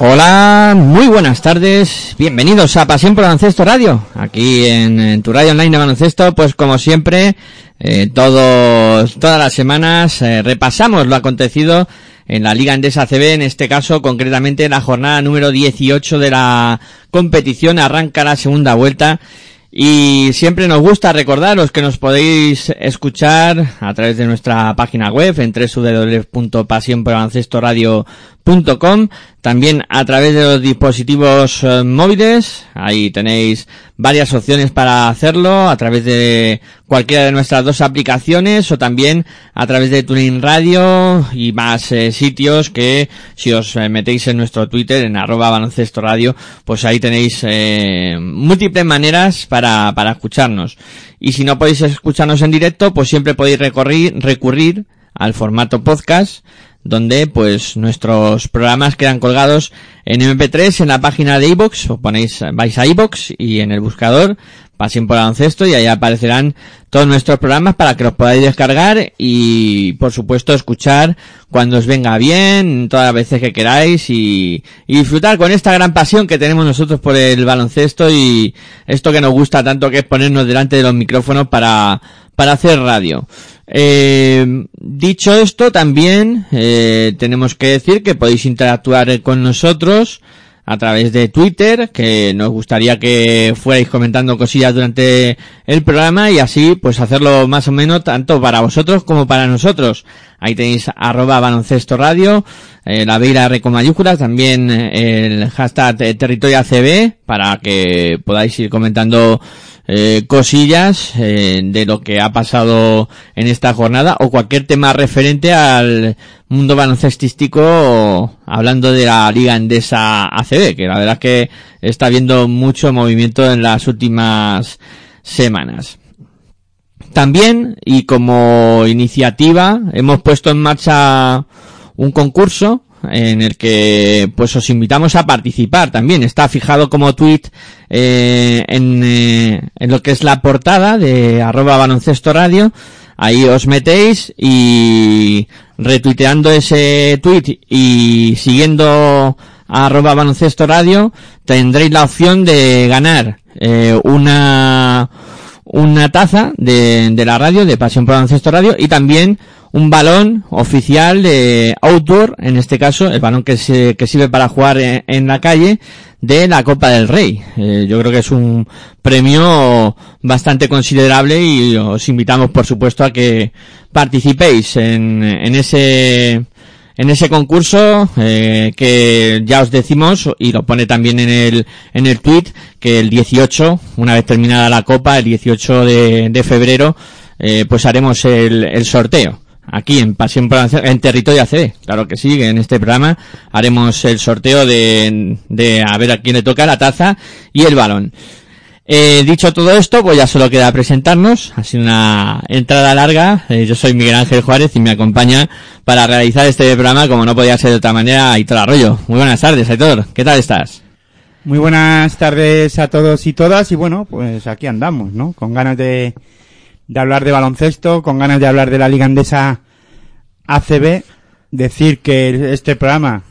Hola, muy buenas tardes, bienvenidos a Pasión por Baloncesto Radio, aquí en, en tu radio online de baloncesto, pues como siempre, eh, todos, todas las semanas eh, repasamos lo acontecido en la Liga Endesa CB, en este caso concretamente la jornada número 18 de la competición, arranca la segunda vuelta y siempre nos gusta recordaros que nos podéis escuchar a través de nuestra página web en www.pasionporbaloncestoradio.com también a través de los dispositivos eh, móviles, ahí tenéis varias opciones para hacerlo, a través de cualquiera de nuestras dos aplicaciones o también a través de Tuning Radio y más eh, sitios que si os eh, metéis en nuestro Twitter en arroba baloncesto radio, pues ahí tenéis múltiples maneras para, para escucharnos. Y si no podéis escucharnos en directo, pues siempre podéis recorrir, recurrir al formato podcast donde pues nuestros programas quedan colgados en MP3 en la página de iBox, o ponéis, vais a iBox y en el buscador Pasión por baloncesto y ahí aparecerán todos nuestros programas para que los podáis descargar y por supuesto escuchar cuando os venga bien, todas las veces que queráis y, y disfrutar con esta gran pasión que tenemos nosotros por el baloncesto y esto que nos gusta tanto que es ponernos delante de los micrófonos para, para hacer radio. Eh, dicho esto, también eh, tenemos que decir que podéis interactuar con nosotros a través de Twitter, que nos gustaría que fuerais comentando cosillas durante el programa y así pues hacerlo más o menos tanto para vosotros como para nosotros. Ahí tenéis arroba baloncesto radio, eh, la Beira R con mayúsculas, también eh, el hashtag eh, territorio ACB para que podáis ir comentando eh, cosillas eh, de lo que ha pasado en esta jornada o cualquier tema referente al mundo baloncestístico hablando de la Liga Endesa ACB, que la verdad es que está habiendo mucho movimiento en las últimas semanas. También, y como iniciativa, hemos puesto en marcha un concurso en el que pues os invitamos a participar también. Está fijado como tweet eh, en, eh, en lo que es la portada de arroba baloncesto radio. Ahí os metéis y retuiteando ese tweet y siguiendo arroba baloncesto radio tendréis la opción de ganar eh, una una taza de, de la radio, de Pasión por Baloncesto Radio, y también un balón oficial de outdoor, en este caso, el balón que, se, que sirve para jugar en, la calle, de la Copa del Rey. Eh, yo creo que es un premio bastante considerable y os invitamos, por supuesto, a que participéis en, en ese en ese concurso eh, que ya os decimos y lo pone también en el en el tweet que el 18 una vez terminada la copa el 18 de, de febrero eh, pues haremos el, el sorteo aquí en Pasión por Baloncesto- en territorio ACB claro que sí en este programa haremos el sorteo de, de a ver a quién le toca la taza y el balón Eh, dicho todo esto, pues ya solo queda presentarnos. Ha sido una entrada larga. Eh, yo soy Miguel Ángel Juárez y me acompaña para realizar este programa, como no podía ser de otra manera, Aitor Arroyo. Muy buenas tardes, Aitor. ¿Qué tal estás? Muy buenas tardes a todos y todas. Y bueno, pues aquí andamos, ¿no? Con ganas de, de hablar de baloncesto, con ganas de hablar de la Liga Andesa ACB. Decir que este programa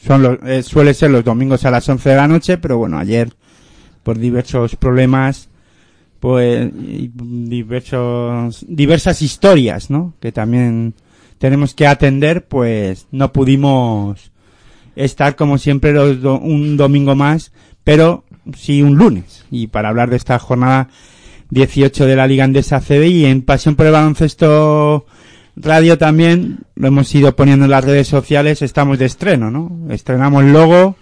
son los, eh, suele ser los domingos a las 11 de la noche, pero bueno, ayer por diversos problemas, pues diversos diversas historias, ¿no? Que también tenemos que atender, pues no pudimos estar como siempre los do- un domingo más, pero sí un lunes. Y para hablar de esta jornada 18 de la Liga Andesa CB y en Pasión por el Baloncesto Radio también lo hemos ido poniendo en las redes sociales, estamos de estreno, ¿no? Estrenamos logo,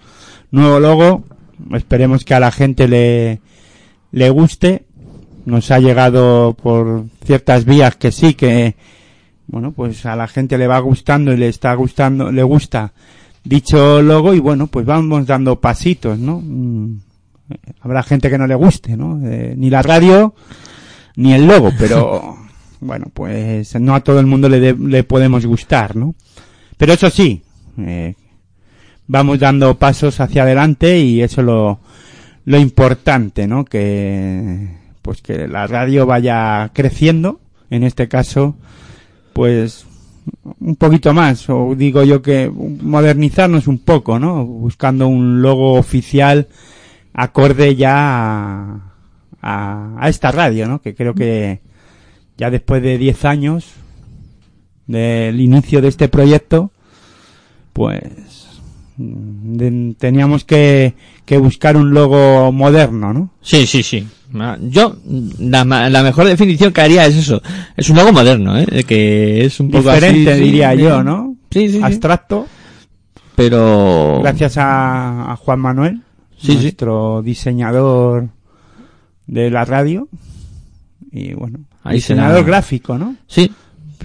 nuevo logo, esperemos que a la gente le, le guste. Nos ha llegado por ciertas vías que sí, que, bueno, pues a la gente le va gustando y le está gustando, le gusta dicho logo y bueno, pues vamos dando pasitos, ¿no? Mm, Habrá gente que no le guste, ¿no? Eh, ni la radio, ni el logo, pero bueno, pues no a todo el mundo le, de- le podemos gustar, ¿no? Pero eso sí, eh, vamos dando pasos hacia adelante y eso es lo, lo importante, ¿no? Que, pues que la radio vaya creciendo, en este caso, pues un poquito más, o digo yo que modernizarnos un poco, ¿no? Buscando un logo oficial acorde ya a, a, a esta radio, ¿no? Que creo que ya después de 10 años del inicio de este proyecto, pues mm, de- teníamos que, que buscar un logo moderno, ¿no? Sí, sí, sí. Yo, la, la mejor definición que haría es eso. Es un logo moderno, ¿eh? Que es un poco Diferente, así, diría sí. yo, ¿no? Sí, sí. Abstracto, Pero... gracias a, a Juan Manuel, Sí, sí. nuestro diseñador de la radio. Y bueno, Ahí diseñador será. gráfico, ¿no? Sí,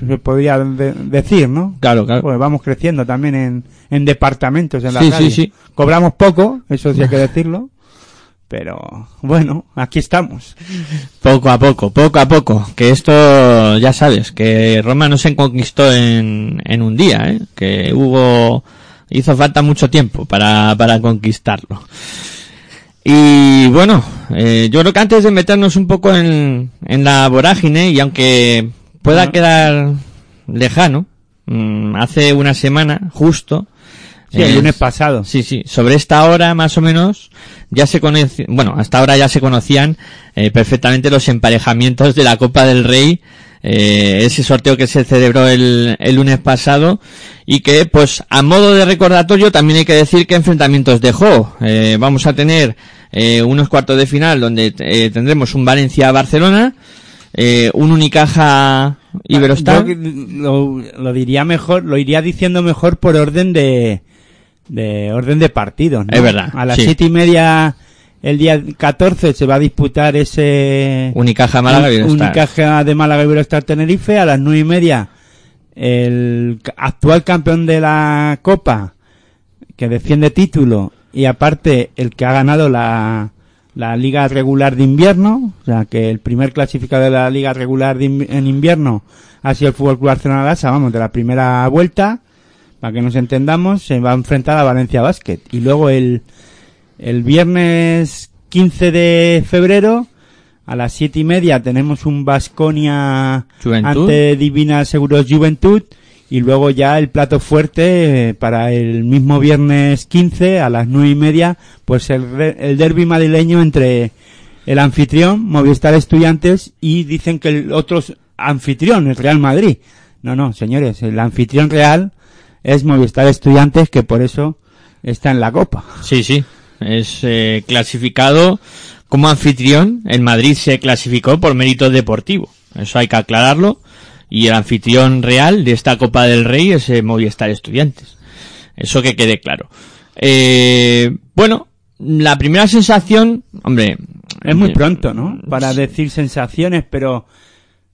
Se podría de- decir, ¿no? claro, claro. Pues vamos creciendo también en, en departamentos en la Sí, radio. sí, sí. Cobramos poco, eso sí hay que decirlo. Pero bueno, aquí estamos. Poco a poco, poco a poco. Que esto, ya sabes, que Roma no se conquistó en, en un día, ¿eh? Que hubo, hizo falta mucho tiempo para, para conquistarlo. Y bueno, eh, yo creo que antes de meternos un poco en, en la vorágine, y aunque pueda quedar lejano, mm, hace una semana, justo, Sí, el eh, lunes pasado. Sí, sí. Sobre esta hora, más o menos, ya se conoce, bueno, hasta ahora ya se conocían eh, perfectamente los emparejamientos de la Copa del Rey, eh, ese sorteo que se celebró el, el lunes pasado y que, pues, a modo de recordatorio, también hay que decir que enfrentamientos dejó. Eh, vamos a tener eh, unos cuartos de final donde eh, tendremos un Valencia-Barcelona, eh, un Unicaja Iberostar. Yo lo, lo diría mejor, lo iría diciendo mejor por orden de, de orden de partidos. ¿no? Es verdad, A las sí. siete y media el día 14 se va a disputar ese Unicaja Málaga Iberostar. Unicaja de Málaga Iberostar Tenerife a las nueve y media el actual campeón de la Copa que defiende título y aparte el que ha ganado la, la liga regular de invierno, o sea que el primer clasificado de la liga regular de en invierno ha sido el Fútbol Club Barcelona vamos, de la primera vuelta, para que nos entendamos, se va a enfrentar a Valencia Basket. Y luego el, el viernes 15 de febrero, a las siete y media tenemos un Basconia ante Divina Seguros Juventud y luego ya el plato fuerte eh, para el mismo viernes 15 a las nueve y media pues el, el derby madrileño entre el anfitrión Movistar Estudiantes y dicen que el otro anfitrión el Real Madrid no no señores el anfitrión real es Movistar Estudiantes que por eso está en la copa Sí, sí. Es eh, clasificado como anfitrión. El Madrid se clasificó por mérito deportivo. Eso hay que aclararlo. Y el anfitrión real de esta Copa del Rey es eh, Movistar Estudiantes. Eso que quede claro. Eh, bueno, la primera sensación, hombre. es muy eh, pronto no para decir sensaciones pero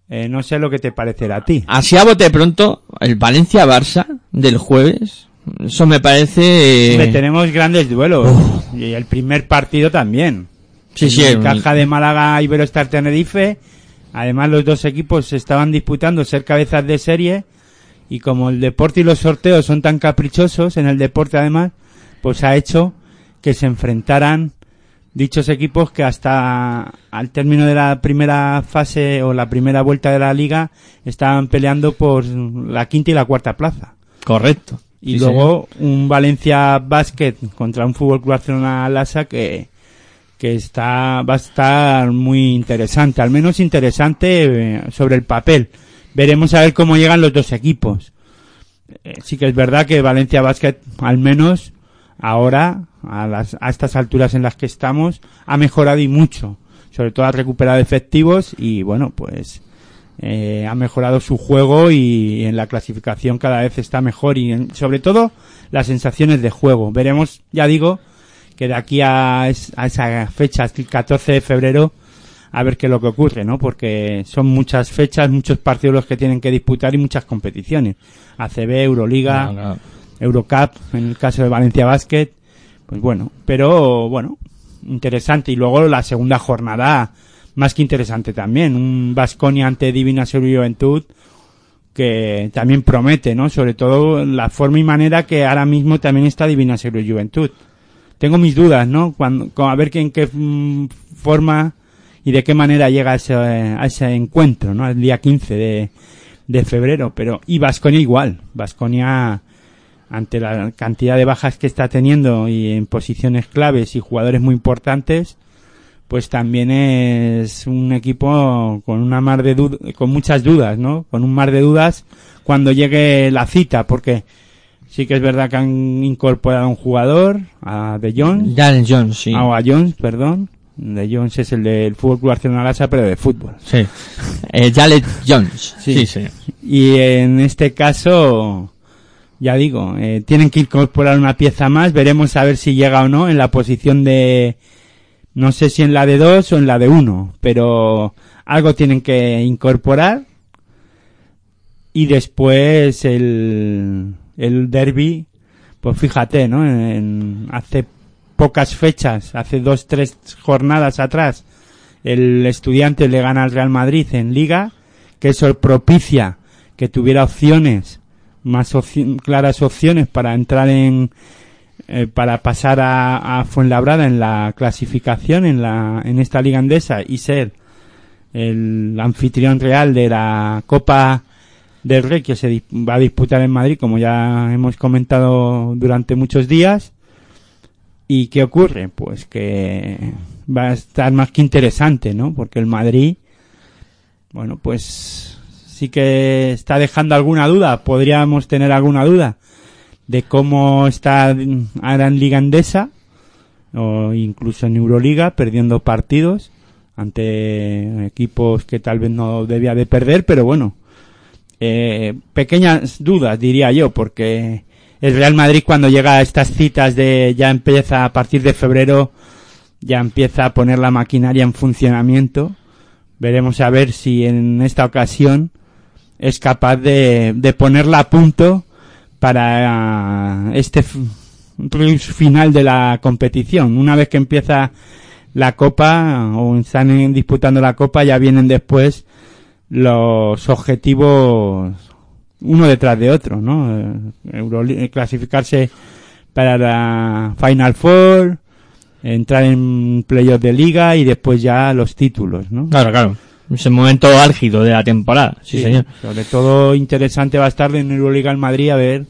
eh, no sé lo que te parecerá a ti Así a bote pronto, el Valencia-Barça del jueves. Eso me parece... eh, tenemos grandes duelos y el primer partido también Sí, sí, El un- Caja de Málaga Iberostar Tenerife. Además, los dos equipos se estaban disputando ser cabezas de serie. Y como el deporte y los sorteos son tan caprichosos, en el deporte además, pues ha hecho que se enfrentaran dichos equipos que hasta al término de la primera fase o la primera vuelta de la liga estaban peleando por la quinta y la cuarta plaza. Correcto. Y Sí, luego un Valencia Basket contra un Fútbol Club Barcelona Lasa que, que está, va a estar muy interesante, al menos interesante eh, sobre el papel. Veremos a ver cómo llegan los dos equipos. Eh, sí que es verdad que Valencia Basket, al menos ahora, a, las, a estas alturas en las que estamos, ha mejorado y mucho. Sobre todo ha recuperado efectivos y bueno, pues eh, ha mejorado su juego y en la clasificación cada vez está mejor y en- sobre todo las sensaciones de juego. Veremos, ya digo, que de aquí a, es- a esa fecha, hasta el 14 de febrero, a ver qué es lo que ocurre, ¿no? Porque son muchas fechas, muchos partidos los que tienen que disputar y muchas competiciones. ACB, Euroliga, No, no. Eurocup, en el caso de Valencia Basket, pues bueno, pero bueno, interesante. Y luego la segunda jornada, más que interesante también, un Vasconia ante Divina Ser Juventud, que también promete, ¿no? Sobre todo la forma y manera que ahora mismo también está Divina Ser Juventud. Tengo mis dudas, ¿no? Cuando, a ver en qué mm, forma y de qué manera llega a ese, a ese encuentro, ¿no? El día 15 de, de febrero, pero, y Vasconia igual. Vasconia, ante la cantidad de bajas que está teniendo y en posiciones claves y jugadores muy importantes, pues también es un equipo con una mar de con muchas dudas, ¿no? Con un mar de dudas cuando llegue la cita, porque sí que es verdad que han incorporado a un jugador, a De Jong, Jalen Jones, sí. Ah, o a Jones, perdón. De Jones es el del Fútbol Club Barcelona pero de fútbol. Sí. Eh, Jones. Sí. Sí, sí. Y en este caso, ya digo, eh, tienen que incorporar una pieza más. Veremos a ver si llega o no en la posición de, no sé si en la de dos o en la de uno, pero algo tienen que incorporar. Y después el, el derby, pues fíjate, ¿no? En- hace pocas fechas, hace dos, tres jornadas atrás, el estudiante le gana al Real Madrid en Liga, que eso propicia que tuviera opciones, más claras opciones para entrar en, eh, para pasar a, a Fuenlabrada en la clasificación en la, en esta liga andesa y ser el anfitrión real de la Copa del Rey que se va a disputar en Madrid, como ya hemos comentado durante muchos días. ¿Y qué ocurre? Pues que va a estar más que interesante, ¿no? Porque el Madrid, bueno, pues sí que está dejando alguna duda, podríamos tener alguna duda de cómo está ahora en Liga Andesa o incluso en Euroliga perdiendo partidos ante equipos que tal vez no debía de perder, pero bueno, eh, pequeñas dudas diría yo, porque el Real Madrid cuando llega a estas citas de ya empieza a partir de febrero ya empieza a poner la maquinaria en funcionamiento. Veremos a ver si en esta ocasión es capaz de, de ponerla a punto para este final de la competición. Una vez que empieza la copa o están disputando la copa ya vienen después los objetivos uno detrás de otro, ¿no? Eh, Euroli- clasificarse para la Final Four, entrar en playoff de liga y después ya los títulos, ¿no? Claro, claro. Es el momento álgido de la temporada. Sí, señor. Sobre todo interesante va a estar en Euroliga en Madrid a ver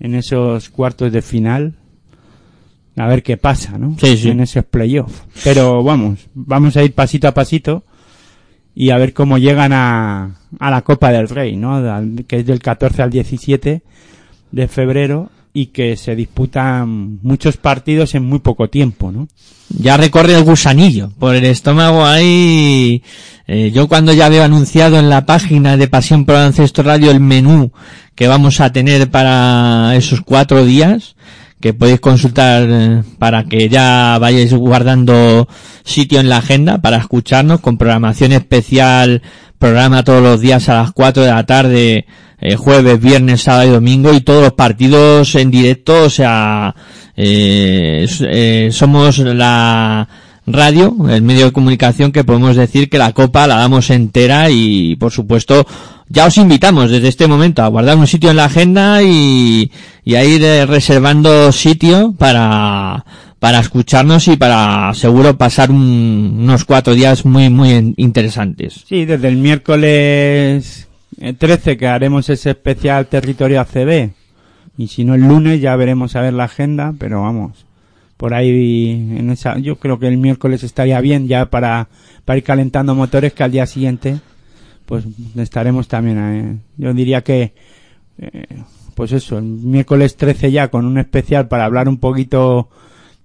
en esos cuartos de final a ver qué pasa, ¿no? Sí, sí. En esos playoffs. Pero vamos, vamos a ir pasito a pasito y a ver cómo llegan a, a la Copa del Rey, ¿no? Que es del 14 al 17 de febrero y que se disputan muchos partidos en muy poco tiempo, ¿no? Ya recorre el gusanillo por el estómago ahí. Eh, yo cuando ya veo anunciado en la página de Pasión por Ancestro Radio el menú que vamos a tener para esos cuatro días, que podéis consultar eh, para que ya vayáis guardando sitio en la agenda para escucharnos con programación especial, programa todos los días a las 4 de la tarde, eh, jueves, viernes, sábado y domingo y todos los partidos en directo, o sea, eh, eh, somos la radio, el medio de comunicación que podemos decir que la copa la damos entera y por supuesto ya os invitamos desde este momento a guardar un sitio en la agenda y, y a ir eh, reservando sitio para, para escucharnos y para seguro pasar un- unos cuatro días muy, muy interesantes. Sí, desde el miércoles eh, 13 que haremos ese especial territorio ACB. Y si no el lunes ya veremos a ver la agenda, pero vamos. Por ahí en esa, yo creo que el miércoles estaría bien ya para, para ir calentando motores que al día siguiente pues estaremos también eh, yo diría que eh, pues eso, el miércoles 13 ya con un especial para hablar un poquito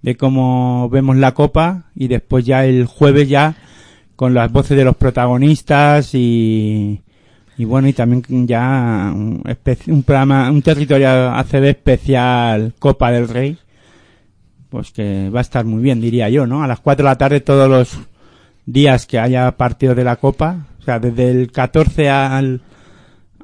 de cómo vemos la copa y después ya el jueves ya con las voces de los protagonistas y, y bueno, y también ya un, un programa, un territorio ACB especial Copa del Rey, pues que va a estar muy bien, diría yo, ¿no? A las 4 de la tarde todos los días que haya partido de la Copa, o sea, desde el 14 al,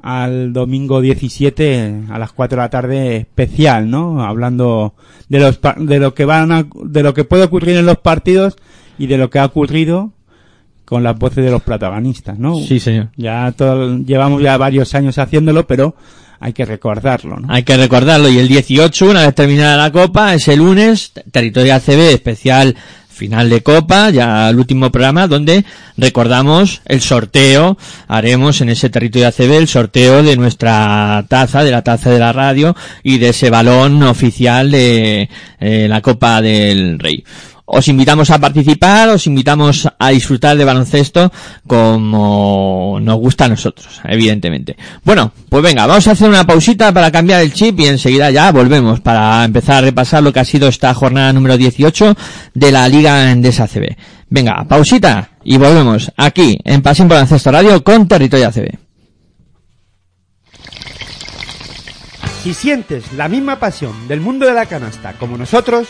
al domingo 17 a las 4 de la tarde especial, ¿no? Hablando de los de lo que van a, de lo que puede ocurrir en los partidos y de lo que ha ocurrido con las voces de los protagonistas, ¿no? Sí, señor. Ya todo, llevamos ya varios años haciéndolo, pero hay que recordarlo, ¿no? Hay que recordarlo. Y el 18, una vez terminada la Copa, ese lunes, Territorio ACB especial final de Copa, ya el último programa, donde recordamos el sorteo, haremos en ese Territorio ACB el sorteo de nuestra taza, de la taza de la radio y de ese balón oficial de eh, la Copa del Rey. Os invitamos a participar, os invitamos a disfrutar de baloncesto como nos gusta a nosotros, evidentemente. Bueno, pues venga, vamos a hacer una pausita para cambiar el chip y enseguida ya volvemos para empezar a repasar lo que ha sido esta jornada número 18 de la Liga Endesa CB. Venga, pausita y volvemos aquí en Pasión Baloncesto Radio con Territorio ACB. Si sientes la misma pasión del mundo de la canasta como nosotros,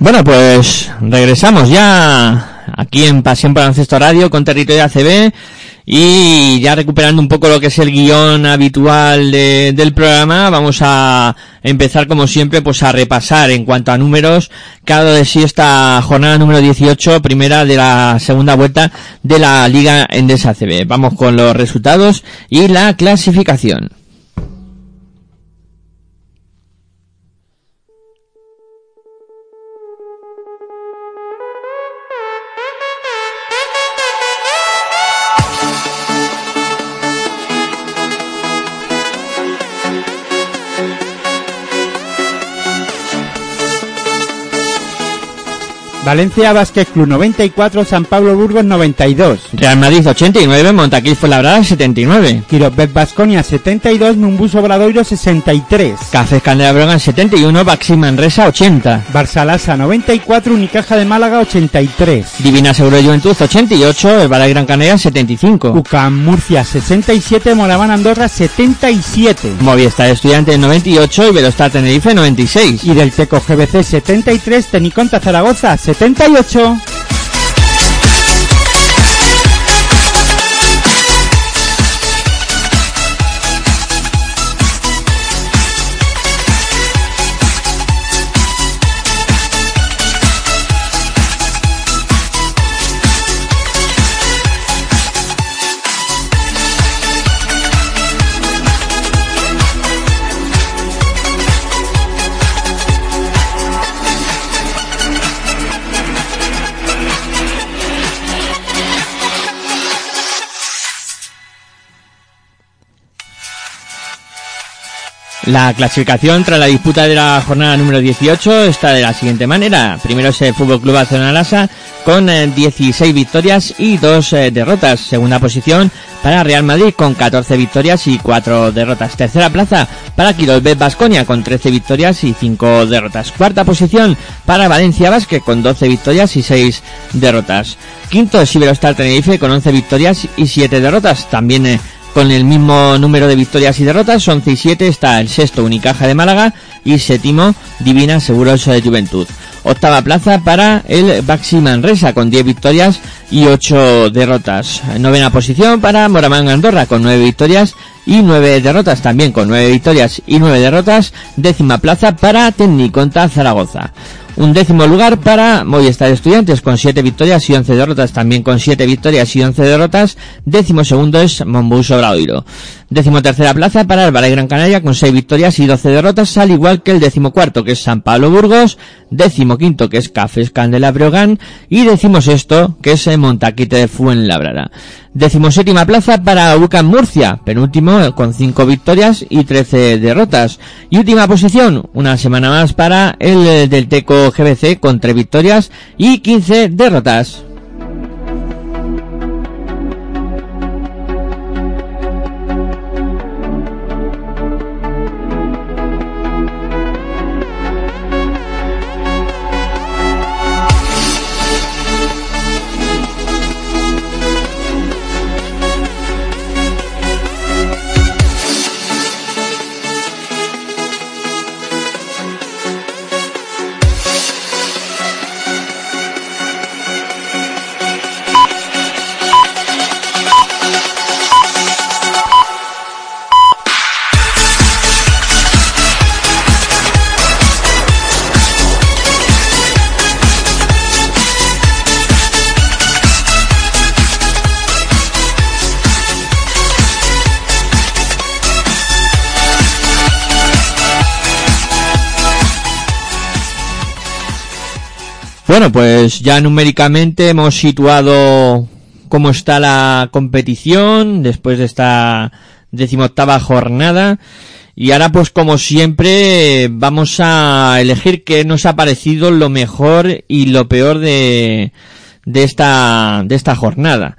Bueno, pues regresamos ya aquí en Pasión por Baloncesto Radio con Territorio ACB y ya recuperando un poco lo que es el guion habitual de- del programa, vamos a empezar como siempre pues a repasar en cuanto a números cada de sí esta jornada número 18, primera de la segunda vuelta de la Liga Endesa ACB. Vamos con los resultados y la clasificación. Valencia Basket Club 94, San Pablo Burgos 92. Real Madrid 89, Montaquil Fuenlabrada 79. Quirobet Basconia 72, Numbus Obradoiro 63. Cafés Candela Brogan 71, Baxi Manresa 80. Barcelasa 94, Unicaja de Málaga 83. Divina Seguro Juventud 88, El Valle Gran Canaria 75. UCAM Murcia 67, Moraván Andorra 77. Movistar Estudiante 98 y Velostar Tenerife 96. Y del Teco GBC 73, Teniconta Zaragoza 78. La clasificación tras la disputa de la jornada número 18 está de la siguiente manera. Primero es el Fútbol Club Barcelona con eh, 16 victorias y 2 eh, derrotas. Segunda posición para Real Madrid con 14 victorias y 4 derrotas. Tercera plaza para Quirolbet Basconia con 13 victorias y 5 derrotas. Cuarta posición para Valencia Basket con 12 victorias y 6 derrotas. Quinto es Iberostar Tenerife con 11 victorias y 7 derrotas. También eh, con el mismo número de victorias y derrotas, 11 y 7 está el sexto Unicaja de Málaga y séptimo Divina Seguros de Juventud. Octava plaza para el Baxi Manresa con 10 victorias y 8 derrotas. Novena posición para Moramán Andorra con 9 victorias y 9 derrotas también con 9 victorias y 9 derrotas. Décima plaza para Tecniconta Zaragoza. Un décimo lugar para Movistar Estudiantes con 7 victorias y 11 derrotas, también con 7 victorias y 11 derrotas. Décimo segundo es Monbus Obradoiro. Décimo tercera plaza para el Valle Gran Canaria con 6 victorias y 12 derrotas, al igual que el décimo cuarto que es San Pablo Burgos, décimo quinto que es Cafés Candela Breogán y décimo sexto que es Montaquite de Fuenlabrada. Décimo séptima plaza para UCAM Murcia, penúltimo con 5 victorias y 13 derrotas. Y última posición, una semana más para el eh, del Teco GBC con 3 victorias y 15 derrotas. Bueno, pues ya numéricamente hemos situado cómo está la competición después de esta decimoctava jornada. Y ahora pues como siempre vamos a elegir qué nos ha parecido lo mejor y lo peor de, de esta, de esta jornada.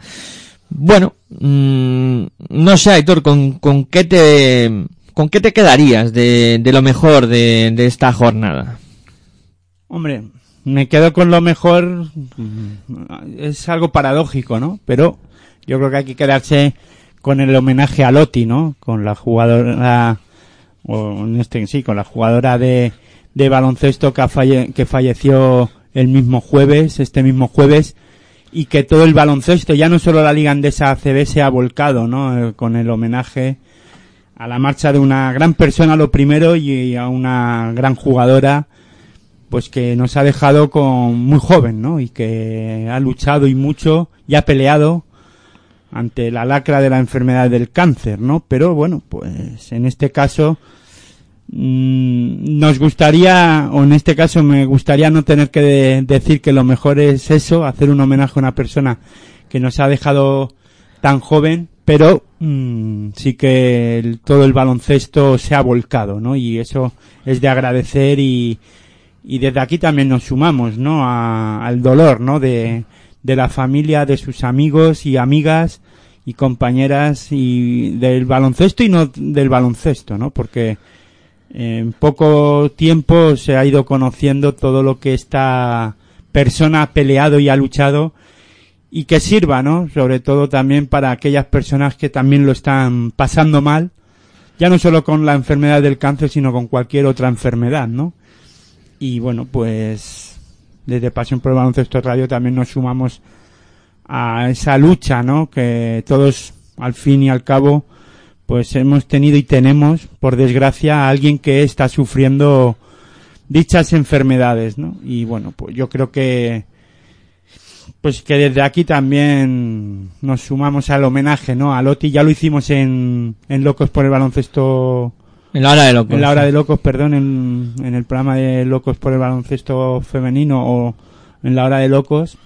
Bueno, mmm, no sé Aitor, ¿con, con qué te, con qué te quedarías de, de lo mejor de, de esta jornada? Hombre, me quedo con lo mejor. Es algo paradójico, ¿no? Pero yo creo que hay que quedarse con el homenaje a Lotti, ¿no? Con la jugadora, o en este sí, con la jugadora de, de baloncesto que, falle, que falleció el mismo jueves, este mismo jueves, y que todo el baloncesto, ya no solo la Liga Andesa ACB, se ha volcado, ¿no? Eh, con el homenaje a la marcha de una gran persona, lo primero, y a una gran jugadora, pues que nos ha dejado con muy joven, ¿no? Y que ha luchado y mucho y ha peleado ante la lacra de la enfermedad del cáncer, ¿no? Pero bueno, pues en este caso mmm, nos gustaría, o en este caso me gustaría no tener que de, decir que lo mejor es eso, hacer un homenaje a una persona que nos ha dejado tan joven, pero mmm, sí que todo el baloncesto se ha volcado, ¿no? Y eso es de agradecer y, y desde aquí también nos sumamos, ¿no? A- al dolor, ¿no? De, de la familia, de sus amigos y amigas y compañeras y del baloncesto y no del baloncesto, ¿no? Porque en poco tiempo se ha ido conociendo todo lo que esta persona ha peleado y ha luchado y que sirva, ¿no? Sobre todo también para aquellas personas que también lo están pasando mal, ya no solo con la enfermedad del cáncer, sino con cualquier otra enfermedad, ¿no? Y bueno, pues desde Pasión por el Baloncesto Radio también nos sumamos a esa lucha, ¿no? Que todos, al fin y al cabo, pues hemos tenido y tenemos, por desgracia, a alguien que está sufriendo dichas enfermedades, ¿no? Y bueno, pues yo creo que pues que desde aquí también nos sumamos al homenaje, ¿no? A Loti, ya lo hicimos en, en Locos por el Baloncesto, En la hora de locos. en la hora de Locos, perdón, en, en el programa de Locos por el Baloncesto Femenino o en la hora de Locos,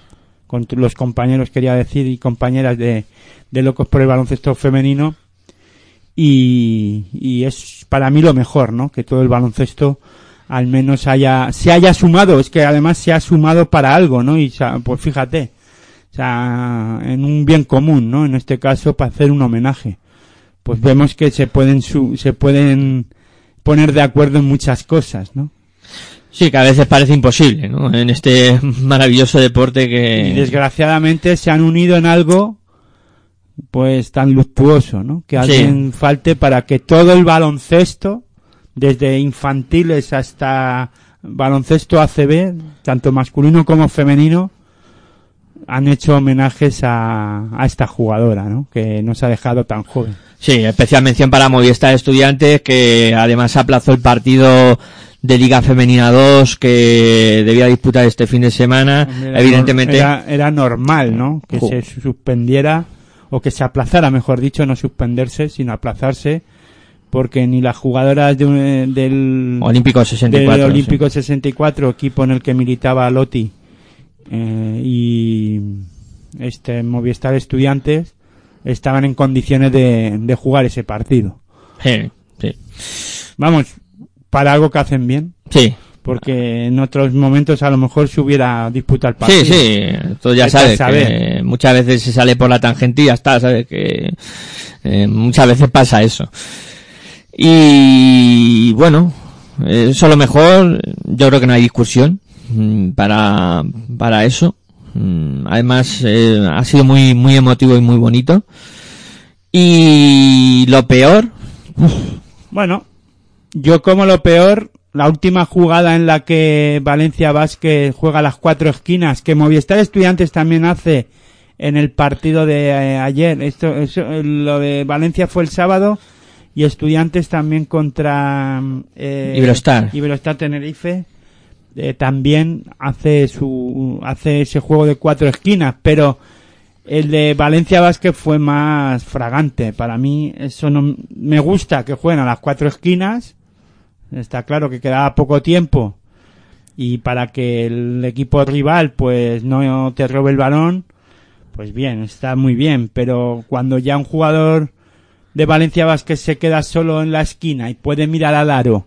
con los compañeros, quería decir, y compañeras de, de Locos por el Baloncesto Femenino. Y, y es para mí lo mejor, ¿no? Que todo el baloncesto al menos haya, se haya sumado, es que además se ha sumado para algo, ¿no? Y pues fíjate, o sea, en un bien común, ¿no? En este caso, para hacer un homenaje. Pues vemos que se pueden, su- se pueden poner de acuerdo en muchas cosas, ¿no? Sí, que a veces parece imposible, ¿no? En este maravilloso deporte que... Y desgraciadamente se han unido en algo pues tan luctuoso, ¿no? Que alguien falte para que todo el baloncesto, desde infantiles hasta baloncesto ACB, tanto masculino como femenino, han hecho homenajes a, a esta jugadora, ¿no? Que nos ha dejado tan joven. Sí, especial mención para Movistar Estudiantes, que además aplazó el partido de Liga Femenina 2 que debía disputar este fin de semana. Era Evidentemente, Era, era normal, ¿no? Que se suspendiera, o que se aplazara, mejor dicho, no suspenderse, sino aplazarse, porque ni las jugadoras de un- del, Olímpico 64. del sí. Olímpico 64, equipo en el que militaba Loti, eh, y este Movistar Estudiantes, estaban en condiciones de, de jugar ese partido. Sí, sí. Vamos, para algo que hacen bien, Sí, porque en otros momentos a lo mejor se hubiera disputado el partido. sí, sí, tú ya sabes que muchas veces se sale por la tangente y ya está, sabes que eh, muchas veces pasa eso. Y bueno, eh, eso lo mejor, yo creo que no hay discusión para, para eso. Mm, Además, eh, ha sido muy, muy emotivo y muy bonito. Y lo peor, Bueno, yo como lo peor, la última jugada en la que Valencia Vázquez juega las cuatro esquinas, que Movistar Estudiantes también hace en el partido de eh, ayer. Esto, eso, lo de Valencia fue el sábado y Estudiantes también contra eh, Iberostar. Iberostar Tenerife. Eh, también hace su hace ese juego de cuatro esquinas, pero el de Valencia Vázquez fue más fragante. Para mí, eso no me gusta que jueguen a las cuatro esquinas. Está claro que quedaba poco tiempo. Y para que el equipo rival, pues, no te robe el balón, pues bien, está muy bien. Pero cuando ya un jugador de Valencia Vázquez se queda solo en la esquina y puede mirar al aro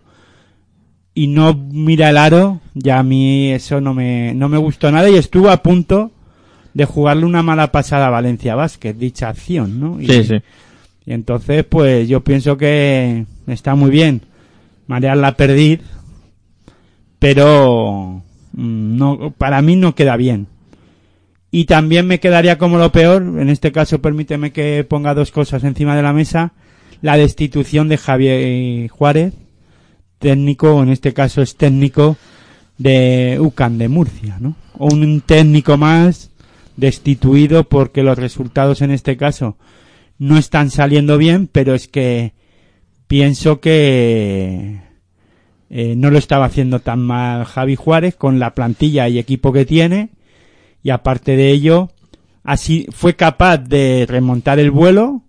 y no mira el aro, ya a mí eso no me, no me gustó nada y estuvo a punto de jugarle una mala pasada a Valencia Vázquez, dicha acción, ¿no? Y, sí, sí. y entonces, pues yo pienso que está muy bien marear la perdiz, pero mm, no, para mí no queda bien. Y también me quedaría como lo peor, en este caso permíteme que ponga dos cosas encima de la mesa, la destitución de Javier Juárez, técnico, en este caso es técnico de UCAN de Murcia, ¿no? Un técnico más destituido porque los resultados en este caso no están saliendo bien, pero es que pienso que eh, no lo estaba haciendo tan mal Javi Juárez con la plantilla y equipo que tiene y aparte de ello así fue capaz de remontar el vuelo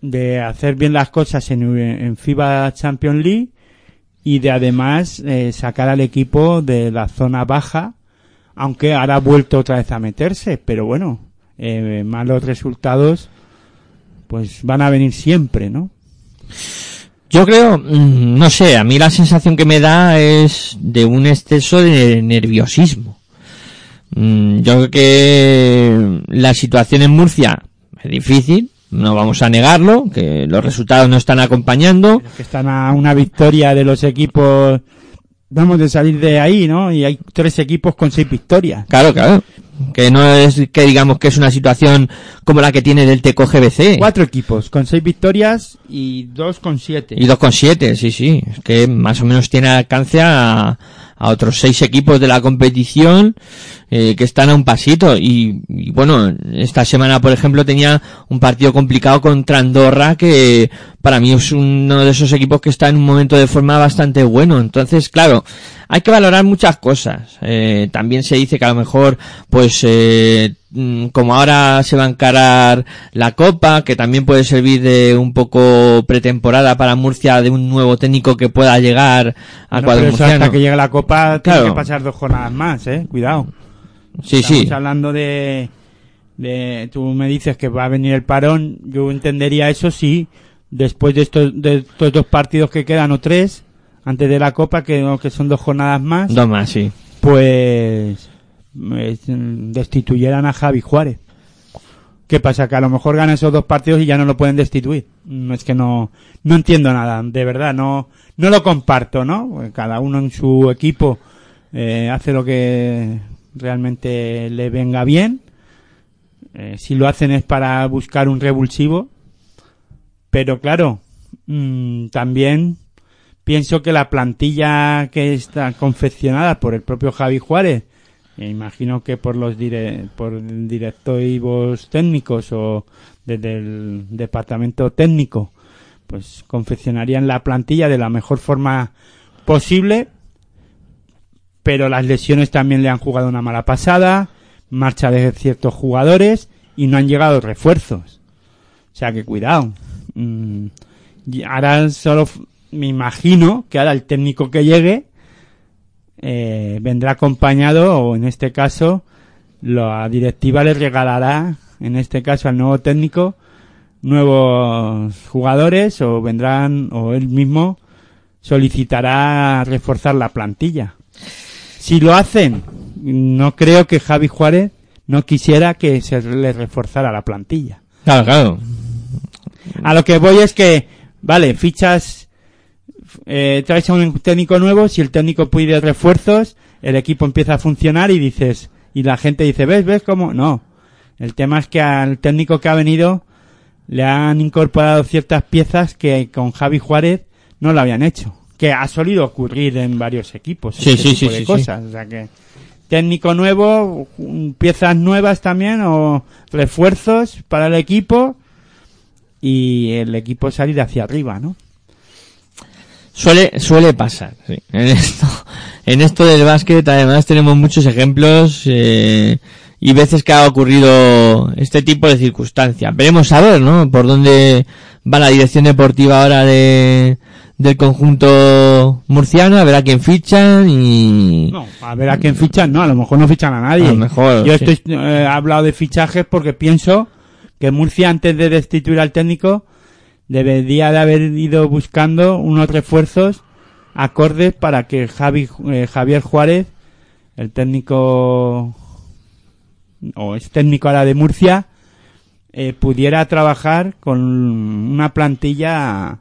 de hacer bien las cosas en, en FIBA Champions League y de además eh, sacar al equipo de la zona baja aunque ahora ha vuelto otra vez a meterse pero bueno eh, malos resultados pues van a venir siempre no Yo creo, mm, no sé, a mí la sensación que me da es de un exceso de nerviosismo. Mm, Yo creo que la situación en Murcia es difícil, no vamos a negarlo, que los resultados no están acompañando. que están a una victoria de los equipos, vamos de salir de ahí, ¿no? Y hay tres equipos con seis victorias. Claro, claro. Que no es que digamos que es una situación como la que tiene del Teco GBC. Cuatro equipos con seis victorias y dos con siete. Y 2,7, sí, sí. Es que más o menos tiene alcance a, a otros seis equipos de la competición eh, que están a un pasito. Y, y bueno, esta semana, por ejemplo, tenía un partido complicado contra Andorra que para mí es uno de esos equipos que está en un momento de forma bastante bueno. Entonces, claro, hay que valorar muchas cosas. Eh, también se dice que a lo mejor, pues, eh, mm, como ahora se va a encarar la Copa, que también puede servir de un poco pretemporada para Murcia de un nuevo técnico que pueda llegar al Bueno, cuadro pero eso murciano. hasta que llegue la Copa tiene Claro. que pasar dos jornadas más, ¿eh? Cuidado. Sí, Estamos sí. hablando de, de, tú me dices que va a venir el parón, yo entendería eso sí, después de estos, de estos dos partidos que quedan o tres, antes de la Copa, que, que son dos jornadas más, Dos más, sí. pues eh, destituyeran a Javi Juárez. ¿Qué pasa? Que a lo mejor gana esos dos partidos y ya no lo pueden destituir. Es que no, no entiendo nada, de verdad, no, no lo comparto, ¿no? Porque Cada uno en su equipo eh, hace lo que realmente le venga bien. Eh, si lo hacen es para buscar un revulsivo. Pero claro, mm, también pienso que la plantilla que está confeccionada por el propio Javi Juárez, e imagino que por los dire- por directivos técnicos o desde el departamento técnico, pues confeccionarían la plantilla de la mejor forma posible, pero las lesiones también le han jugado una mala pasada, marcha de ciertos jugadores y no han llegado refuerzos. O sea que cuidado. Mm, ahora solo me imagino que ahora el técnico que llegue eh, vendrá acompañado o en este caso la directiva le regalará en este caso al nuevo técnico nuevos jugadores o vendrán o él mismo solicitará reforzar la plantilla. Si lo hacen, no creo que Javi Juárez no quisiera que se le reforzara la plantilla. Claro, claro. A lo que voy es que, vale, fichas, eh, traes a un técnico nuevo, si el técnico pide refuerzos, el equipo empieza a funcionar y dices, y la gente dice, ¿ves, ves cómo? No. El tema es que al técnico que ha venido le han incorporado ciertas piezas que con Javi Juárez no lo habían hecho. Que ha solido ocurrir en varios equipos. Sí, este sí, tipo sí, de sí, cosas. O sea que, técnico nuevo, piezas nuevas también o refuerzos para el equipo y el equipo salir hacia arriba, ¿no? Suele, suele pasar, sí. En esto, en esto del básquet además tenemos muchos ejemplos, eh, y veces que ha ocurrido este tipo de circunstancias. Veremos a ver, ¿no? Por dónde va la dirección deportiva ahora de, del conjunto murciano, a ver a quién fichan y... No, a ver a quién fichan, no, a lo mejor no fichan a nadie. A lo mejor, Yo sí. estoy, eh, he hablado de fichajes porque pienso que Murcia antes de destituir al técnico debería de haber ido buscando unos refuerzos acordes para que Javi, eh, Javier Juárez, el técnico o es técnico ahora de Murcia, eh, pudiera trabajar con una plantilla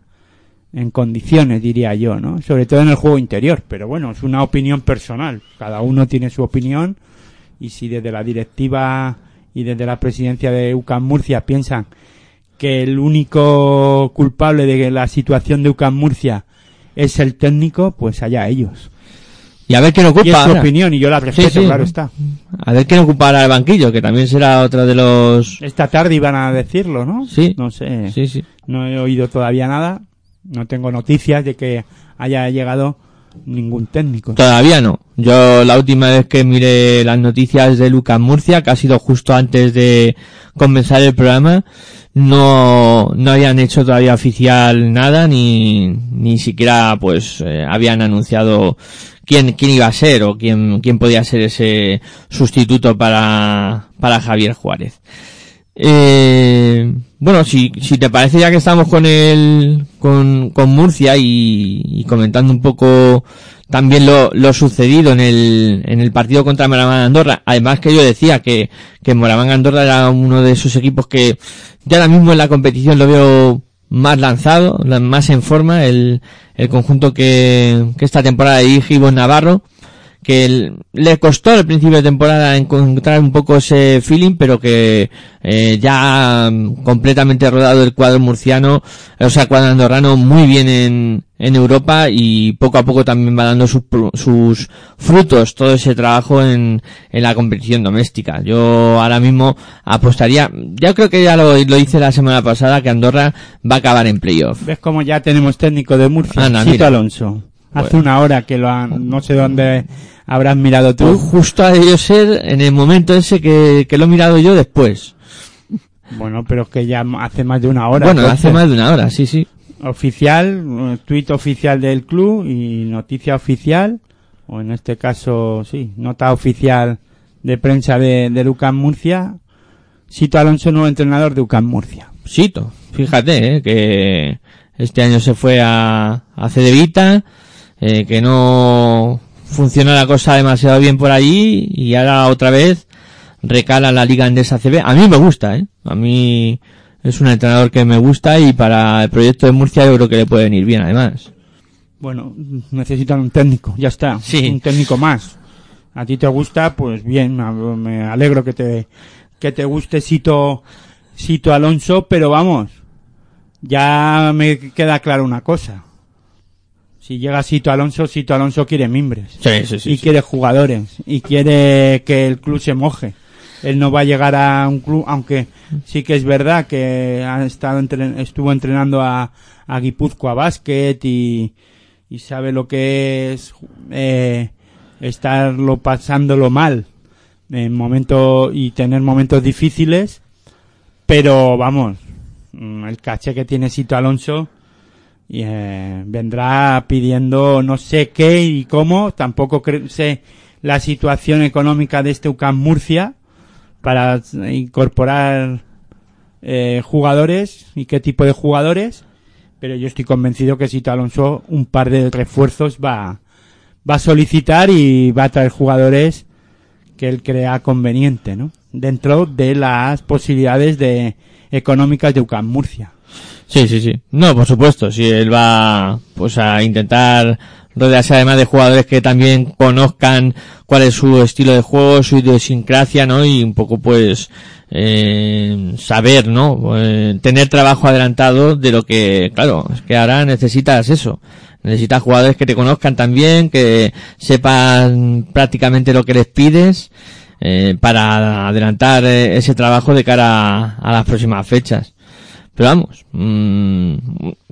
en condiciones, diría yo, ¿no? Sobre todo en el juego interior. Pero bueno, es una opinión personal. Cada uno tiene su opinión. Y si desde la directiva y desde la presidencia de UCAM Murcia piensan que el único culpable de la situación de UCAM Murcia es el técnico, pues allá ellos. Y a ver quién Y ocupa es su ahora. opinión y yo la respeto, sí. claro está. A ver quién ocupa ahora el banquillo, que también será otro de los... Esta tarde iban a decirlo, ¿no? Sí. No sé. Sí, sí. No he oído todavía nada. No tengo noticias de que haya llegado ningún técnico. Todavía no. Yo la última vez que miré las noticias de Lucas Murcia, que ha sido justo antes de comenzar el programa, no, no habían hecho todavía oficial nada, ni, ni siquiera pues eh, habían anunciado quién, quién iba a ser o quién, quién podía ser ese sustituto para, para Javier Juárez. Eh, Bueno, si, si te parece ya que estamos con el, con, con Murcia y, y comentando un poco también lo, lo sucedido en el, en el partido contra Moraván Andorra. Además que yo decía que, que Moraván Andorra era uno de esos equipos que ya ahora mismo en la competición lo veo más lanzado, la- más en forma, el, el conjunto que, que esta temporada dirige Ivo Navarro que le costó al principio de temporada encontrar un poco ese feeling, pero que eh, ya completamente rodado el cuadro murciano, o sea, cuadro andorrano muy bien en, en Europa y poco a poco también va dando sus, frutos todo ese trabajo en, en la competición doméstica. Yo ahora mismo apostaría, ya creo que ya lo, lo hice la semana pasada, que Andorra va a acabar en playoff. ¿Ves cómo ya tenemos técnico de Murcia? Anda, Chito mira. Alonso. Hace Bueno. una hora que lo han, no sé dónde habrás mirado tú. Pues justo ha debido ser en el momento ese que, que lo he mirado yo después. Bueno, pero es que ya hace más de una hora. bueno, entonces. hace más de una hora, sí, sí. Oficial, tuit oficial del club y noticia oficial, o en este caso, sí, nota oficial de prensa de, de Lucas Murcia. Sito Alonso, nuevo entrenador de UCAM Murcia. Sito, fíjate, eh, que este año se fue a, a Cedevita, eh, que no funcionó la cosa demasiado bien por allí y ahora otra vez recala la Liga Andesa CB. A mí me gusta, eh. A mí es un entrenador que me gusta y para el proyecto de Murcia yo creo que le puede venir bien además. Bueno, necesitan un técnico, ya está. Sí. Un técnico más. A ti te gusta, pues bien, me- alegro que te, que te guste Sito, Sito Alonso, pero vamos, ya me queda claro una cosa. Si llega Sito Alonso, Sito Alonso quiere mimbres. Sí, sí, sí. y quiere jugadores. Y quiere que el club se moje. Él no va a llegar a un club, aunque sí que es verdad que ha estado entren- estuvo entrenando a, a Guipúzcoa Basket y, y sabe lo que es eh, estarlo pasándolo mal en momentos y tener momentos difíciles pero vamos mm, el caché que tiene Sito Alonso y, eh, vendrá pidiendo no sé qué y cómo tampoco sé la situación económica de este UCAM Murcia para incorporar eh, jugadores y qué tipo de jugadores pero yo estoy convencido que Sito Alonso un par de refuerzos va va a solicitar y va a traer jugadores que él crea conveniente, ¿no? Dentro de las posibilidades de económicas de UCAM Murcia. Sí, sí, sí. No, por supuesto, si él va pues a intentar rodearse además de jugadores que también conozcan cuál es su estilo de juego, su idiosincrasia, ¿no? Y un poco pues eh, saber, ¿no? Eh, tener trabajo adelantado de lo que, claro, es que ahora necesitas eso. Necesitas jugadores que te conozcan también, que sepan prácticamente lo que les pides, eh, para adelantar eh, ese trabajo de cara a, a las próximas fechas. Pero vamos, mm,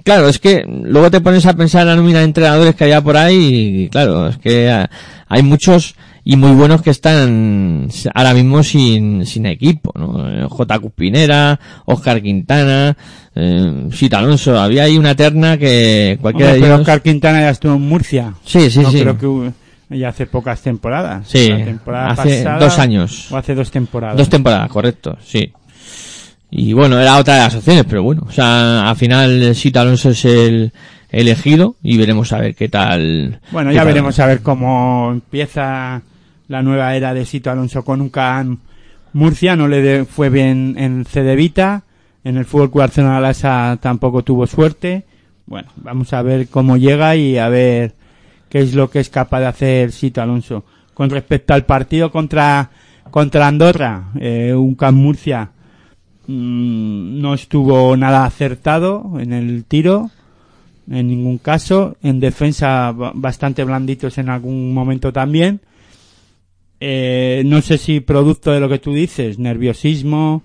claro, es que luego te pones a pensar en la nómina de entrenadores que había por ahí y claro, es que ah, hay muchos y muy buenos que están ahora mismo sin, sin equipo, ¿no? Eh, J. Cupinera, Oscar Quintana, eh, Alonso, había ahí una terna que cualquiera Hombre, de pero ellos... Oscar Quintana ya estuvo en Murcia. Sí, sí, no sí. creo que ya hace pocas temporadas. Sí, temporada hace pasada dos años. O hace dos temporadas. Dos temporadas, correcto, sí. Y bueno, era otra de las opciones, pero bueno, o sea, al final Sito Alonso es el elegido y veremos a ver qué tal. Bueno, qué ya tal. veremos a ver cómo empieza la nueva era de Sito Alonso con UCAM Murcia. No le de- fue bien en Cedevita. En el Fútbol Club Barcelona Lasa tampoco tuvo suerte. Bueno, vamos a ver cómo llega y a ver qué es lo que es capaz de hacer Sito Alonso. Con respecto al partido contra, contra Andorra, eh, UCAM Murcia mm, no estuvo nada acertado en el tiro en ningún caso. En defensa ba- bastante blanditos en algún momento también. Eh, no sé si producto de lo que tú dices, nerviosismo,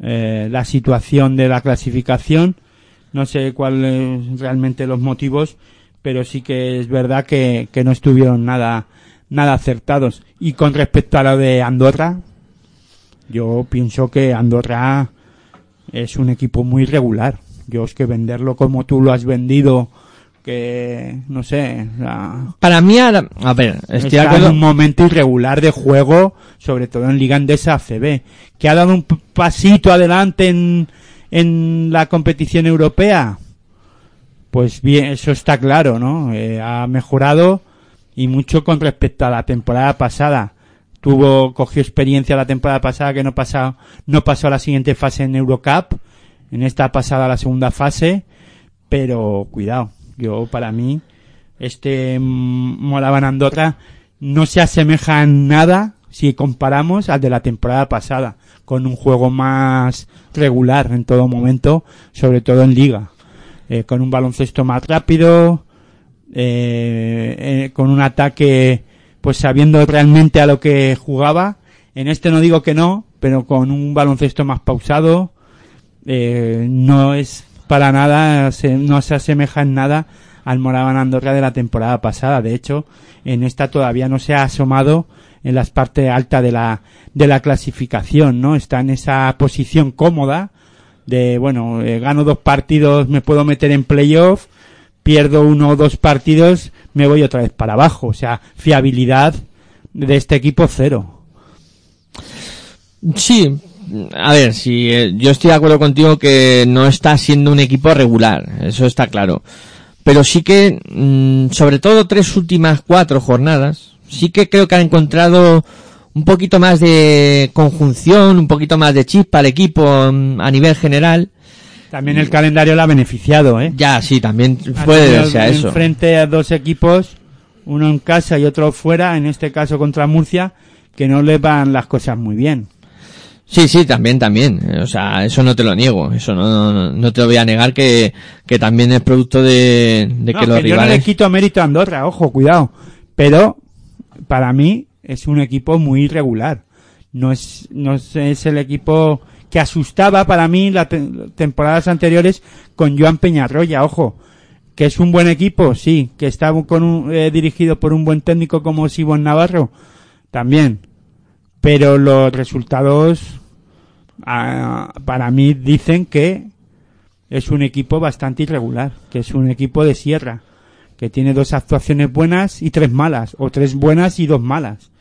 eh, la situación de la clasificación, no sé cuáles realmente los motivos, pero sí que es verdad que, que no estuvieron nada, nada acertados. Y con respecto a lo de Andorra, yo pienso que Andorra es un equipo muy regular. Yo es que venderlo como tú lo has vendido, que no sé, la- Para mí, ahora- a ver, estoy está en un momento irregular de juego, sobre todo en Liga Andesa ACB, que ha dado un pasito adelante en, en la competición europea, pues bien, eso está claro, ¿no? Eh, ha mejorado y mucho con respecto a la temporada pasada. Tuvo, cogió experiencia la temporada pasada que no pasó, no pasó a la siguiente fase en Eurocup. En esta pasada la segunda fase. Pero cuidado, yo para mí, este mm, Moraban Andorra no se asemeja en nada si comparamos al de la temporada pasada, con un juego más regular en todo momento, sobre todo en liga, eh, con un baloncesto más rápido, eh, eh, con un ataque, pues sabiendo realmente a lo que jugaba. En este no digo que no, pero con un baloncesto más pausado, eh, no es para nada, se- no se asemeja en nada al Moraban Andorra de la temporada pasada. De hecho, en esta todavía no se ha asomado en las partes altas de la, de la clasificación, ¿no? Está en esa posición cómoda de, bueno, eh, gano dos partidos, me puedo meter en playoff, pierdo uno o dos partidos, me voy otra vez para abajo. O sea, fiabilidad de este equipo cero. Sí, a ver, si eh, yo estoy de acuerdo contigo que no está siendo un equipo regular, eso está claro. Pero sí que, mm, sobre todo tres últimas cuatro jornadas, sí que creo que ha encontrado un poquito más de conjunción, un poquito más de chispa al equipo mm, a nivel general. También el calendario la ha beneficiado, ¿eh? Ya, sí, también puede a eso. Enfrente a dos equipos, uno en casa y otro fuera, en este caso contra Murcia, que no le van las cosas muy bien. Sí, sí, también, también. O sea, eso no te lo niego. Eso no, no, no te lo voy a negar que, que también es producto de, de No, que los que yo no le quito mérito a Andorra, ojo, cuidado. Pero, para mí, es un equipo muy irregular. No es, no es el equipo que asustaba para mí las temporadas anteriores con Joan Peñarroya, ojo. Que es un buen equipo, sí. Que está con un- eh, dirigido por un buen técnico como Sibon Navarro, también. Pero los resultados, ah, para mí, dicen que es un equipo bastante irregular, que es un equipo de sierra, que tiene dos actuaciones buenas y tres malas, o tres buenas y dos malas.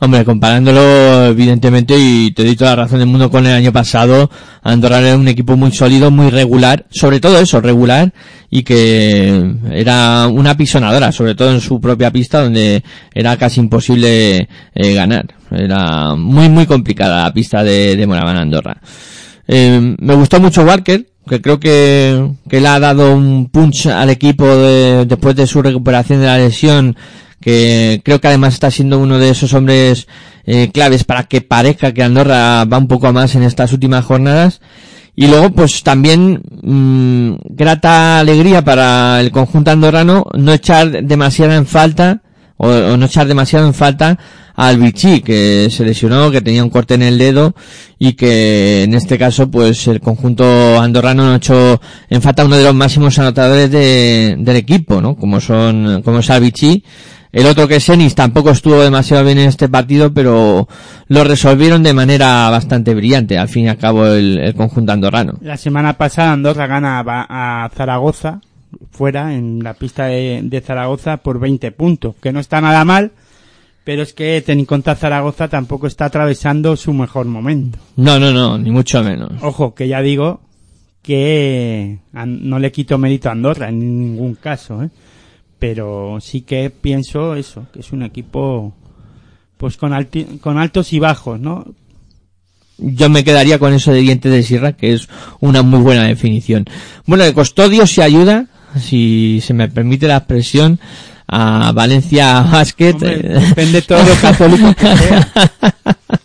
Hombre, comparándolo, evidentemente, y te doy toda la razón del mundo con el año pasado, Andorra era un equipo muy sólido, muy regular, sobre todo eso, regular, y que era una pisonadora, sobre todo en su propia pista, donde era casi imposible eh, ganar. Era muy, muy complicada la pista de, de Moraván Andorra. Eh, me gustó mucho Walker, que creo que, que le ha dado un punch al equipo de- después de su recuperación de la lesión, que creo que además está siendo uno de esos hombres eh, claves para que parezca que Andorra va un poco a más en estas últimas jornadas. Y luego, pues también, mm, grata alegría para el conjunto andorrano no echar demasiada en falta, o, o no echar demasiado en falta al Vichy, que se lesionó, que tenía un corte en el dedo, y que en este caso, pues el conjunto andorrano no echó en falta uno de los máximos anotadores de- del equipo, ¿no? Como son, como es Vichy. El otro que es Enis tampoco estuvo demasiado bien en este partido, pero lo resolvieron de manera bastante brillante, al fin y al cabo, el, el conjunto andorrano. La semana pasada Andorra gana a, a Zaragoza, fuera, en la pista de, de Zaragoza, por 20 puntos, que no está nada mal, pero es que ten en cuenta Zaragoza tampoco está atravesando su mejor momento. No, no, no, ni mucho menos. Ojo, que ya digo que no le quito mérito a Andorra en ningún caso, ¿eh? Pero sí que pienso eso, que es un equipo pues con, alti- con altos y bajos, ¿no? Yo me quedaría con eso de dientes de sierra, que es una muy buena definición. Bueno, le costó Dios y ayuda, si se me permite la expresión, a Valencia Basket. Hombre, depende todo lo católico que sea.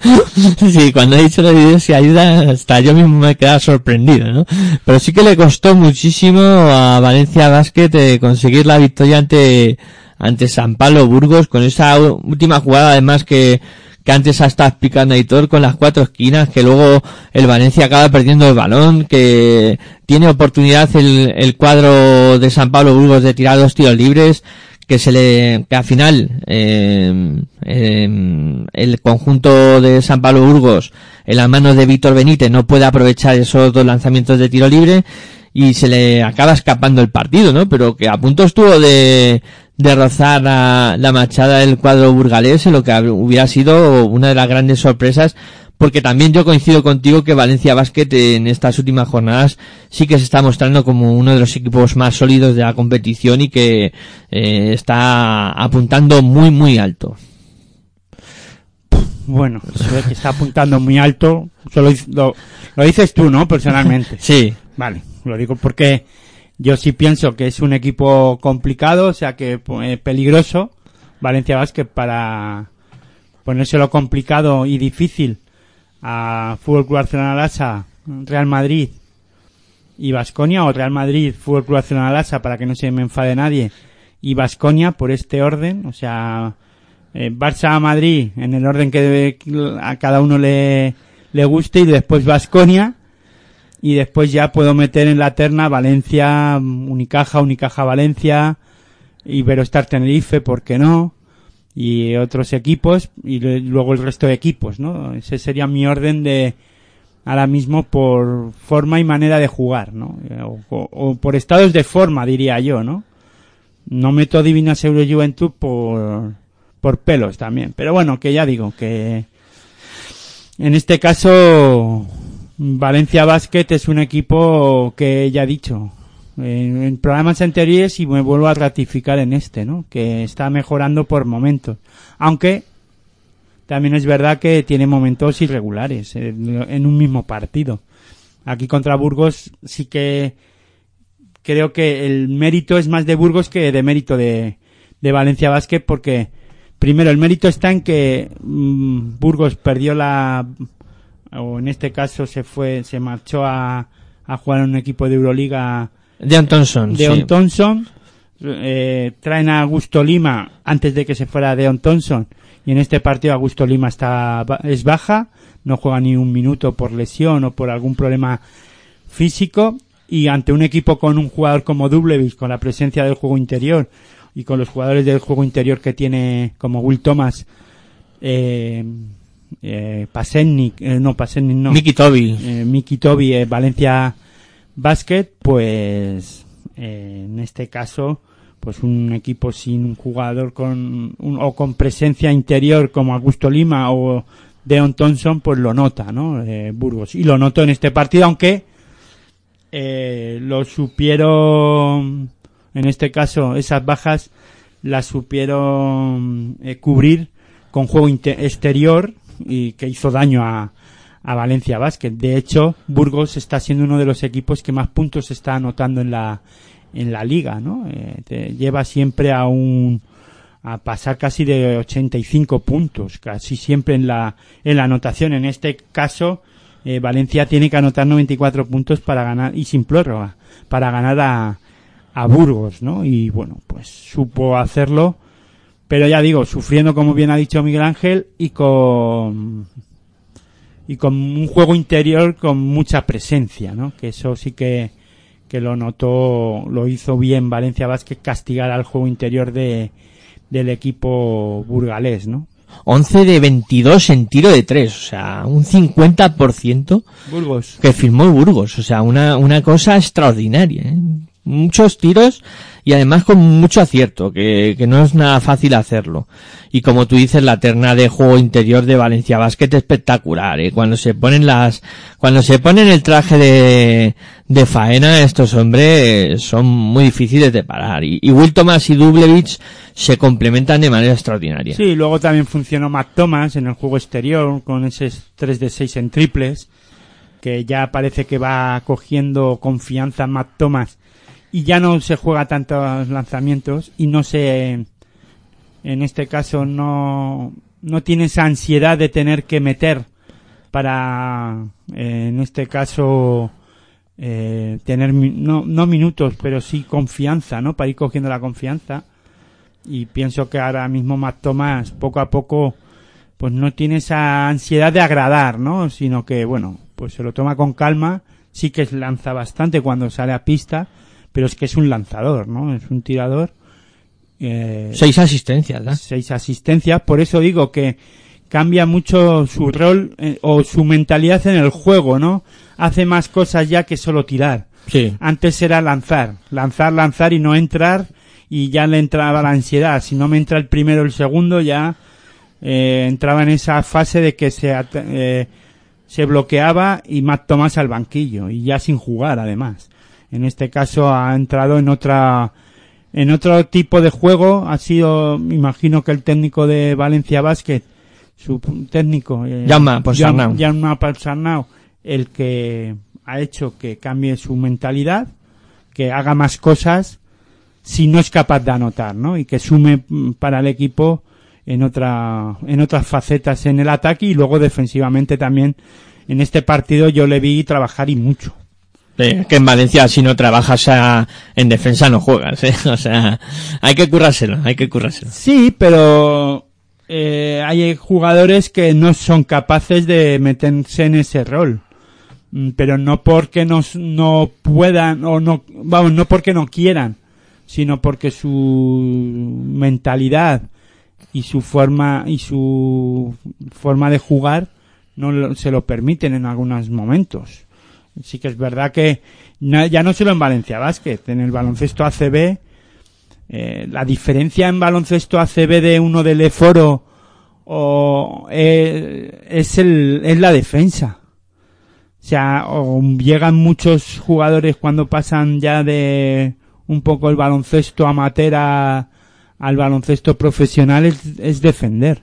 Sí, cuando he dicho lo de Dios y ayuda, hasta yo mismo me he quedado sorprendido, ¿no? Pero sí que le costó muchísimo a Valencia Basket eh, conseguir la victoria ante, ante San Pablo Burgos con esa última jugada además que, que antes ha estado explicando Aitor con las cuatro esquinas, que luego el Valencia acaba perdiendo el balón, que tiene oportunidad el, el cuadro de San Pablo Burgos de tirar dos tiros libres, que se le que al final eh, eh, el conjunto de San Pablo Burgos en las manos de Víctor Benítez no puede aprovechar esos dos lanzamientos de tiro libre y se le acaba escapando el partido, ¿no? Pero que a punto estuvo de, de rozar la, la machada del cuadro burgalés en lo que hubiera sido una de las grandes sorpresas porque también yo coincido contigo que Valencia Basket en estas últimas jornadas sí que se está mostrando como uno de los equipos más sólidos de la competición y que eh, está apuntando muy muy alto. Bueno, eso de que está apuntando muy alto, solo lo dices tú, ¿no? Personalmente. Sí, Vale, lo digo porque yo sí pienso que es un equipo complicado, o sea que eh, peligroso, Valencia Basket para ponérselo complicado y difícil a Fútbol Club Barcelona Lassa, Real Madrid y Vasconia o Real Madrid, Fútbol Club Barcelona Lassa para que no se me enfade nadie y Vasconia por este orden, o sea, eh, Barça Madrid en el orden que debe- a cada uno le, le guste y después Vasconia y después ya puedo meter en la terna Valencia, Unicaja, Unicaja Valencia, Iberostar Tenerife, ¿por qué no? Y otros equipos y luego el resto de equipos, ¿no? Ese sería mi orden de ahora mismo por forma y manera de jugar, ¿no? O, por estados de forma, diría yo, ¿no? No meto Divinas Euro Juventud por, por pelos también. Pero bueno, que ya digo, que en este caso Valencia Basket es un equipo que ya he dicho en, en programas anteriores y me vuelvo a ratificar en este, ¿no? Que está mejorando por momentos. Aunque también es verdad que tiene momentos irregulares en, en un mismo partido. Aquí contra Burgos sí que creo que el mérito es más de Burgos que de mérito de, de Valencia Basket porque primero el mérito está en que mm, Burgos perdió la o en este caso se fue se marchó a, a jugar en un equipo de Euroliga Deon Thompson. Deon sí. Thompson eh, traen a Augusto Lima antes de que se fuera Deon Thompson y en este partido Augusto Lima está es baja no juega ni un minuto por lesión o por algún problema físico y ante un equipo con un jugador como Dublevis con la presencia del juego interior y con los jugadores del juego interior que tiene como Will Thomas eh, eh, Pasennik, eh, no Pasennik no Mickey Toby. eh, Miki Toby eh, Valencia Basket, pues eh, en este caso, pues un equipo sin un jugador con un- o con presencia interior como Augusto Lima o Deon Thompson, pues lo nota, ¿no? Eh, Burgos. Y lo noto en este partido, aunque eh, lo supieron, en este caso, esas bajas las supieron eh, cubrir con juego exterior y que hizo daño a, a Valencia Basket. De hecho, Burgos está siendo uno de los equipos que más puntos está anotando en la en la liga, ¿no? Eh, te lleva siempre a un a pasar casi de 85 puntos, casi siempre en la en la anotación. En este caso, eh, Valencia tiene que anotar 94 puntos para ganar y sin prórroga para ganar a a Burgos, ¿no? Y bueno, pues supo hacerlo, pero ya digo, sufriendo como bien ha dicho Miguel Ángel y con y con un juego interior con mucha presencia, ¿no? Que eso sí que, que lo notó, lo hizo bien Valencia Vázquez castigar al juego interior de, del equipo burgalés, ¿no? 11 de 22 en tiro de 3, o sea, un 50% Burgos. que firmó Burgos, o sea, una, una cosa extraordinaria, ¿eh? Muchos tiros y además con mucho acierto, que, que no es nada fácil hacerlo. Y como tú dices, la terna de juego interior de Valencia Basket es espectacular, ¿eh? Cuando se ponen las, cuando se ponen el traje de, de faena, estos hombres son muy difíciles de parar. Y, y Will Thomas y Dublevich se complementan de manera extraordinaria. Sí, luego también funcionó Matt Thomas en el juego exterior con ese 3 de 6 en triples, que ya parece que va cogiendo confianza Matt Thomas y ya no se juega tantos lanzamientos y no se en este caso no no tiene esa ansiedad de tener que meter para eh, en este caso eh, tener no, no minutos pero sí confianza no para ir cogiendo la confianza. Y pienso que ahora mismo Thomas poco a poco pues no tiene esa ansiedad de agradar no sino que bueno pues se lo toma con calma. Sí que lanza bastante cuando sale a pista pero es que es un lanzador no es un tirador eh, Seis asistencias, ¿da? seis asistencias. Por eso digo que cambia mucho su rol eh, o su mentalidad en el juego, ¿no? Hace más cosas ya que solo tirar. Sí. Antes era lanzar, lanzar, lanzar y no entrar y ya le entraba la ansiedad. Si no me entra el primero o el segundo ya eh, entraba en esa fase de que se eh, se bloqueaba y Thomas al banquillo y ya sin jugar además. En este caso ha entrado en otra en otro tipo de juego. Ha sido, imagino que el técnico de Valencia Basket, su técnico, eh, Ponsarnau. Jaume Ponsarnau, el que ha hecho que cambie su mentalidad, que haga más cosas si no es capaz de anotar, ¿no? Y que sume mm, para el equipo en otra en otras facetas en el ataque y luego defensivamente también en este partido yo le vi trabajar y mucho. Que en Valencia si no trabajas a- en defensa no juegas, ¿eh? O sea, hay que currárselo, hay que currárselo. Sí, pero eh, hay jugadores que no son capaces de meterse en ese rol. Mm, Pero no porque no, no puedan o no, vamos, no porque no quieran, sino porque su mentalidad y su forma y su forma de jugar no se lo permiten en algunos momentos. Sí que es verdad que ya no solo en Valencia Basket, en el baloncesto ACB eh, la diferencia en baloncesto ACB de uno del Eforo o eh, es el es la defensa. O sea, o llegan muchos jugadores cuando pasan ya de un poco el baloncesto amateur a- al baloncesto profesional es, es defender.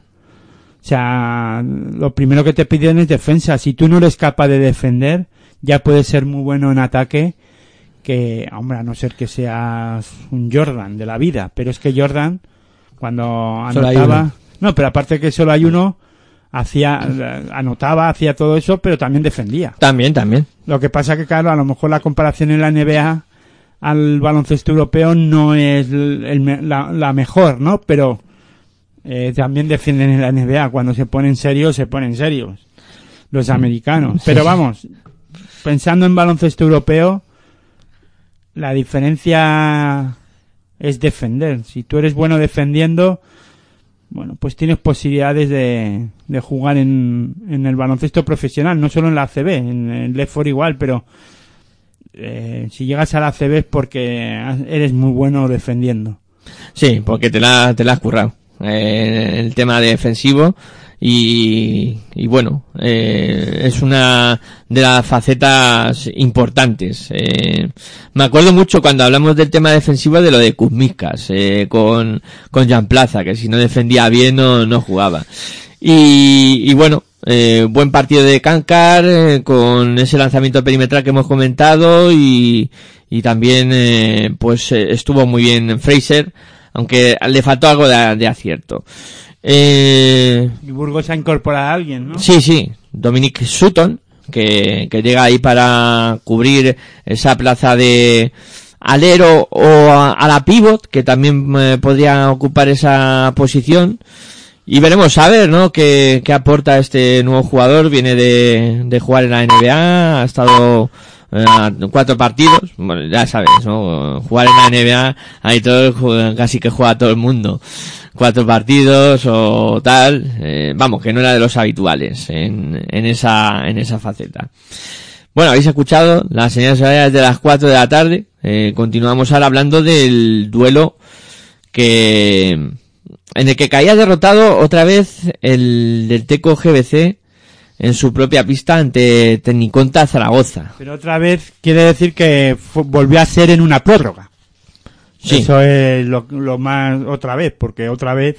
O sea, lo primero que te piden es defensa. Si tú no eres capaz de defender, ya puedes ser muy bueno en ataque, que, hombre, a no ser que seas un Jordan de la vida. Pero es que Jordan, cuando anotaba... No, pero aparte que solo hay uno, hacía, anotaba, hacía todo eso, pero también defendía. También, también. Lo que pasa que, claro, a lo mejor la comparación en la NBA al baloncesto europeo no es el- la, la mejor, ¿no? Pero eh, también defienden en la NBA. Cuando se ponen serios, se ponen serios. Los americanos. Pero vamos, pensando en baloncesto europeo, la diferencia es defender. Si tú eres bueno defendiendo, bueno, pues tienes posibilidades de, jugar en, el baloncesto profesional, no solo en la ACB, en el LEFOR igual, pero eh, si llegas a la ACB es porque eres muy bueno defendiendo. Sí, porque te la, te la has currado. Eh, el tema defensivo y, y bueno, eh, es una de las facetas importantes. Eh, me acuerdo mucho cuando hablamos del tema defensivo de lo de Kuzmiskas, eh, con, con Jan Plaza, que si no defendía bien no, no jugaba. Y, y bueno, eh, buen partido de Kankar, eh, con ese lanzamiento perimetral que hemos comentado y, y también eh, pues eh, estuvo muy bien Fraser, aunque le faltó algo de, de acierto. Eh, Y Burgos ha incorporado a alguien, ¿no? Sí, sí, Dominic Sutton, que, que llega ahí para cubrir esa plaza de alero o a, a la pivot, que también eh, podría ocupar esa posición. Y veremos a ver, ¿no? Qué, qué aporta este nuevo jugador. Viene de, de jugar en la NBA, ha estado eh, cuatro partidos. Bueno, ya sabes, ¿no? Jugar en la NBA, ahí todo, casi que juega todo el mundo. Cuatro partidos o tal. eh, vamos, que no era de los habituales en, en esa, en esa faceta. Bueno, habéis escuchado las señales de las 4 de la tarde. Eh, continuamos ahora hablando del duelo que en el que caía derrotado otra vez el del Teco GBC en su propia pista ante Tecniconta Zaragoza. Pero otra vez quiere decir que volvió a ser en una prórroga. Sí. Eso es lo, lo más otra vez, porque otra vez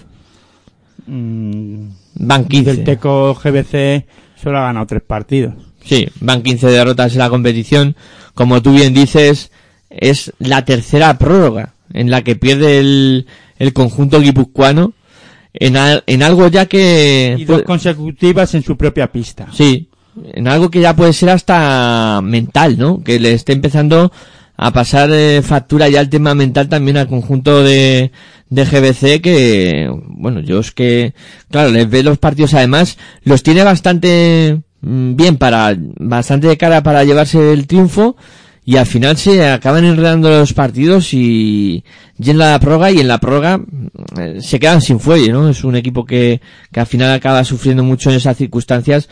mm, Van 15. del Teco GBC solo ha ganado tres partidos. Sí, van 15 derrotas en la competición. Como tú bien dices, es la tercera prórroga en la que pierde el, el conjunto guipuzcoano en, al- en algo ya que... Y dos consecutivas en su propia pista. Sí, en algo que ya puede ser hasta mental, ¿no? Que le esté empezando a pasar eh, factura ya el tema mental también al conjunto de, de GBC que, bueno, yo es que, claro, les ve los partidos además, los tiene bastante mm, bien para, bastante de cara para llevarse el triunfo y al final se acaban enredando los partidos y, y en la prórroga y en la prórroga mm, eh, se quedan sin fuelle, ¿no? Es un equipo que, que al final acaba sufriendo mucho en esas circunstancias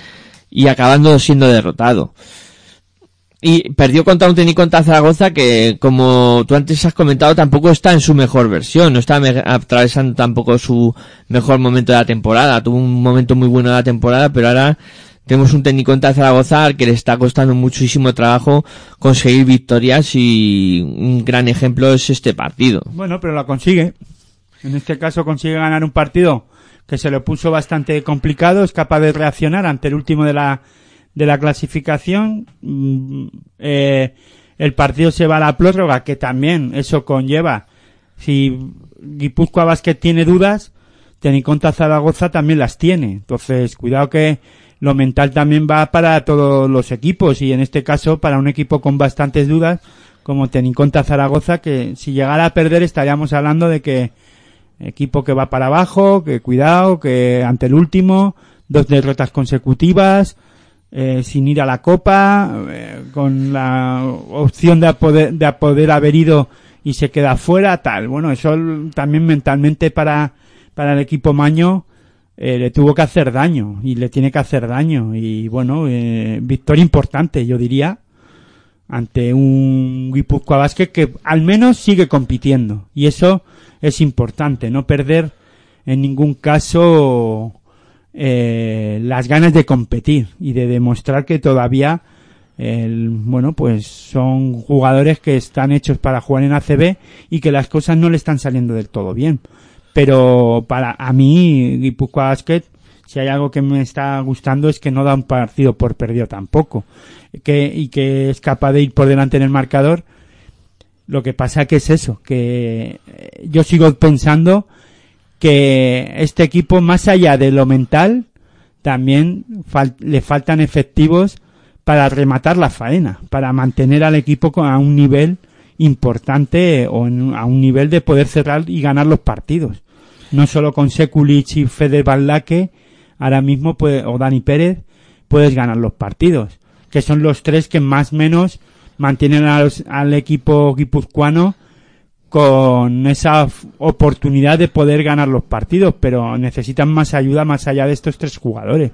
y acabando siendo derrotado. Y perdió contra un técnico contra Zaragoza que, como tú antes has comentado, tampoco está en su mejor versión, no está atravesando tampoco su mejor momento de la temporada. Tuvo un momento muy bueno de la temporada, pero ahora tenemos un técnico en Zaragoza al que le está costando muchísimo trabajo conseguir victorias y un gran ejemplo es este partido. Bueno, pero lo consigue. En este caso consigue ganar un partido que se le puso bastante complicado, es capaz de reaccionar ante el último de la, de la clasificación. Mm, eh, el partido se va a la prórroga, que también eso conlleva. Si Guipúzcoa Basket tiene dudas, Teniconta Zaragoza también las tiene. Entonces, cuidado que lo mental también va para todos los equipos y en este caso para un equipo con bastantes dudas como Teniconta Zaragoza que si llegara a perder estaríamos hablando de que equipo que va para abajo, que cuidado, que ante el último, dos derrotas consecutivas, eh, sin ir a la copa, eh, con la opción de poder, de poder haber ido y se queda fuera, tal. Bueno, eso también mentalmente para, para el equipo Maño eh, le tuvo que hacer daño y le tiene que hacer daño. Y bueno, eh, victoria importante, yo diría, ante un Guipúzcoa Basket que al menos sigue compitiendo. Y eso es importante, no perder en ningún caso eh, las ganas de competir y de demostrar que todavía el, bueno pues son jugadores que están hechos para jugar en ACB y que las cosas no le están saliendo del todo bien. Pero para a mí Guipúzcoa Basket si hay algo que me está gustando es que no da un partido por perdido tampoco. Que y que es capaz de ir por delante en el marcador. Lo que pasa que es eso, que eh, yo sigo pensando que este equipo, más allá de lo mental, también le faltan efectivos para rematar la faena, para mantener al equipo a un nivel importante o en- a un nivel de poder cerrar y ganar los partidos. No solo con Sekulic y Fede Baldaque, ahora mismo puede, o Dani Pérez, puedes ganar los partidos, que son los tres que más menos mantienen al equipo guipuzcoano con esa oportunidad de poder ganar los partidos, pero necesitan más ayuda más allá de estos tres jugadores,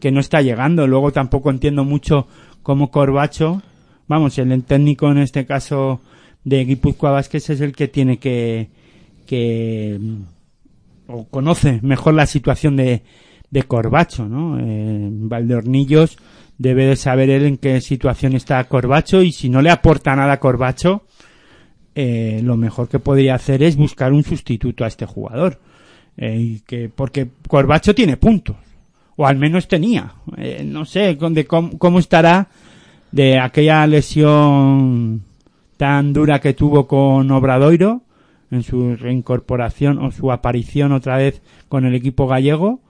que no está llegando. Luego tampoco entiendo mucho cómo Corbacho, vamos, el técnico en este caso de Guipúzcoa Vázquez es el que tiene que, que o conoce mejor la situación de, de Corbacho, ¿no? Eh, Valdeornillos debe de saber él en qué situación está Corbacho y si no le aporta nada a Corbacho, eh, lo mejor que podría hacer es buscar un sustituto a este jugador. Eh, que, porque Corbacho tiene puntos, o al menos tenía. Eh, no sé de cómo, cómo estará de aquella lesión tan dura que tuvo con Obradoiro en su reincorporación o su aparición otra vez con el equipo gallego,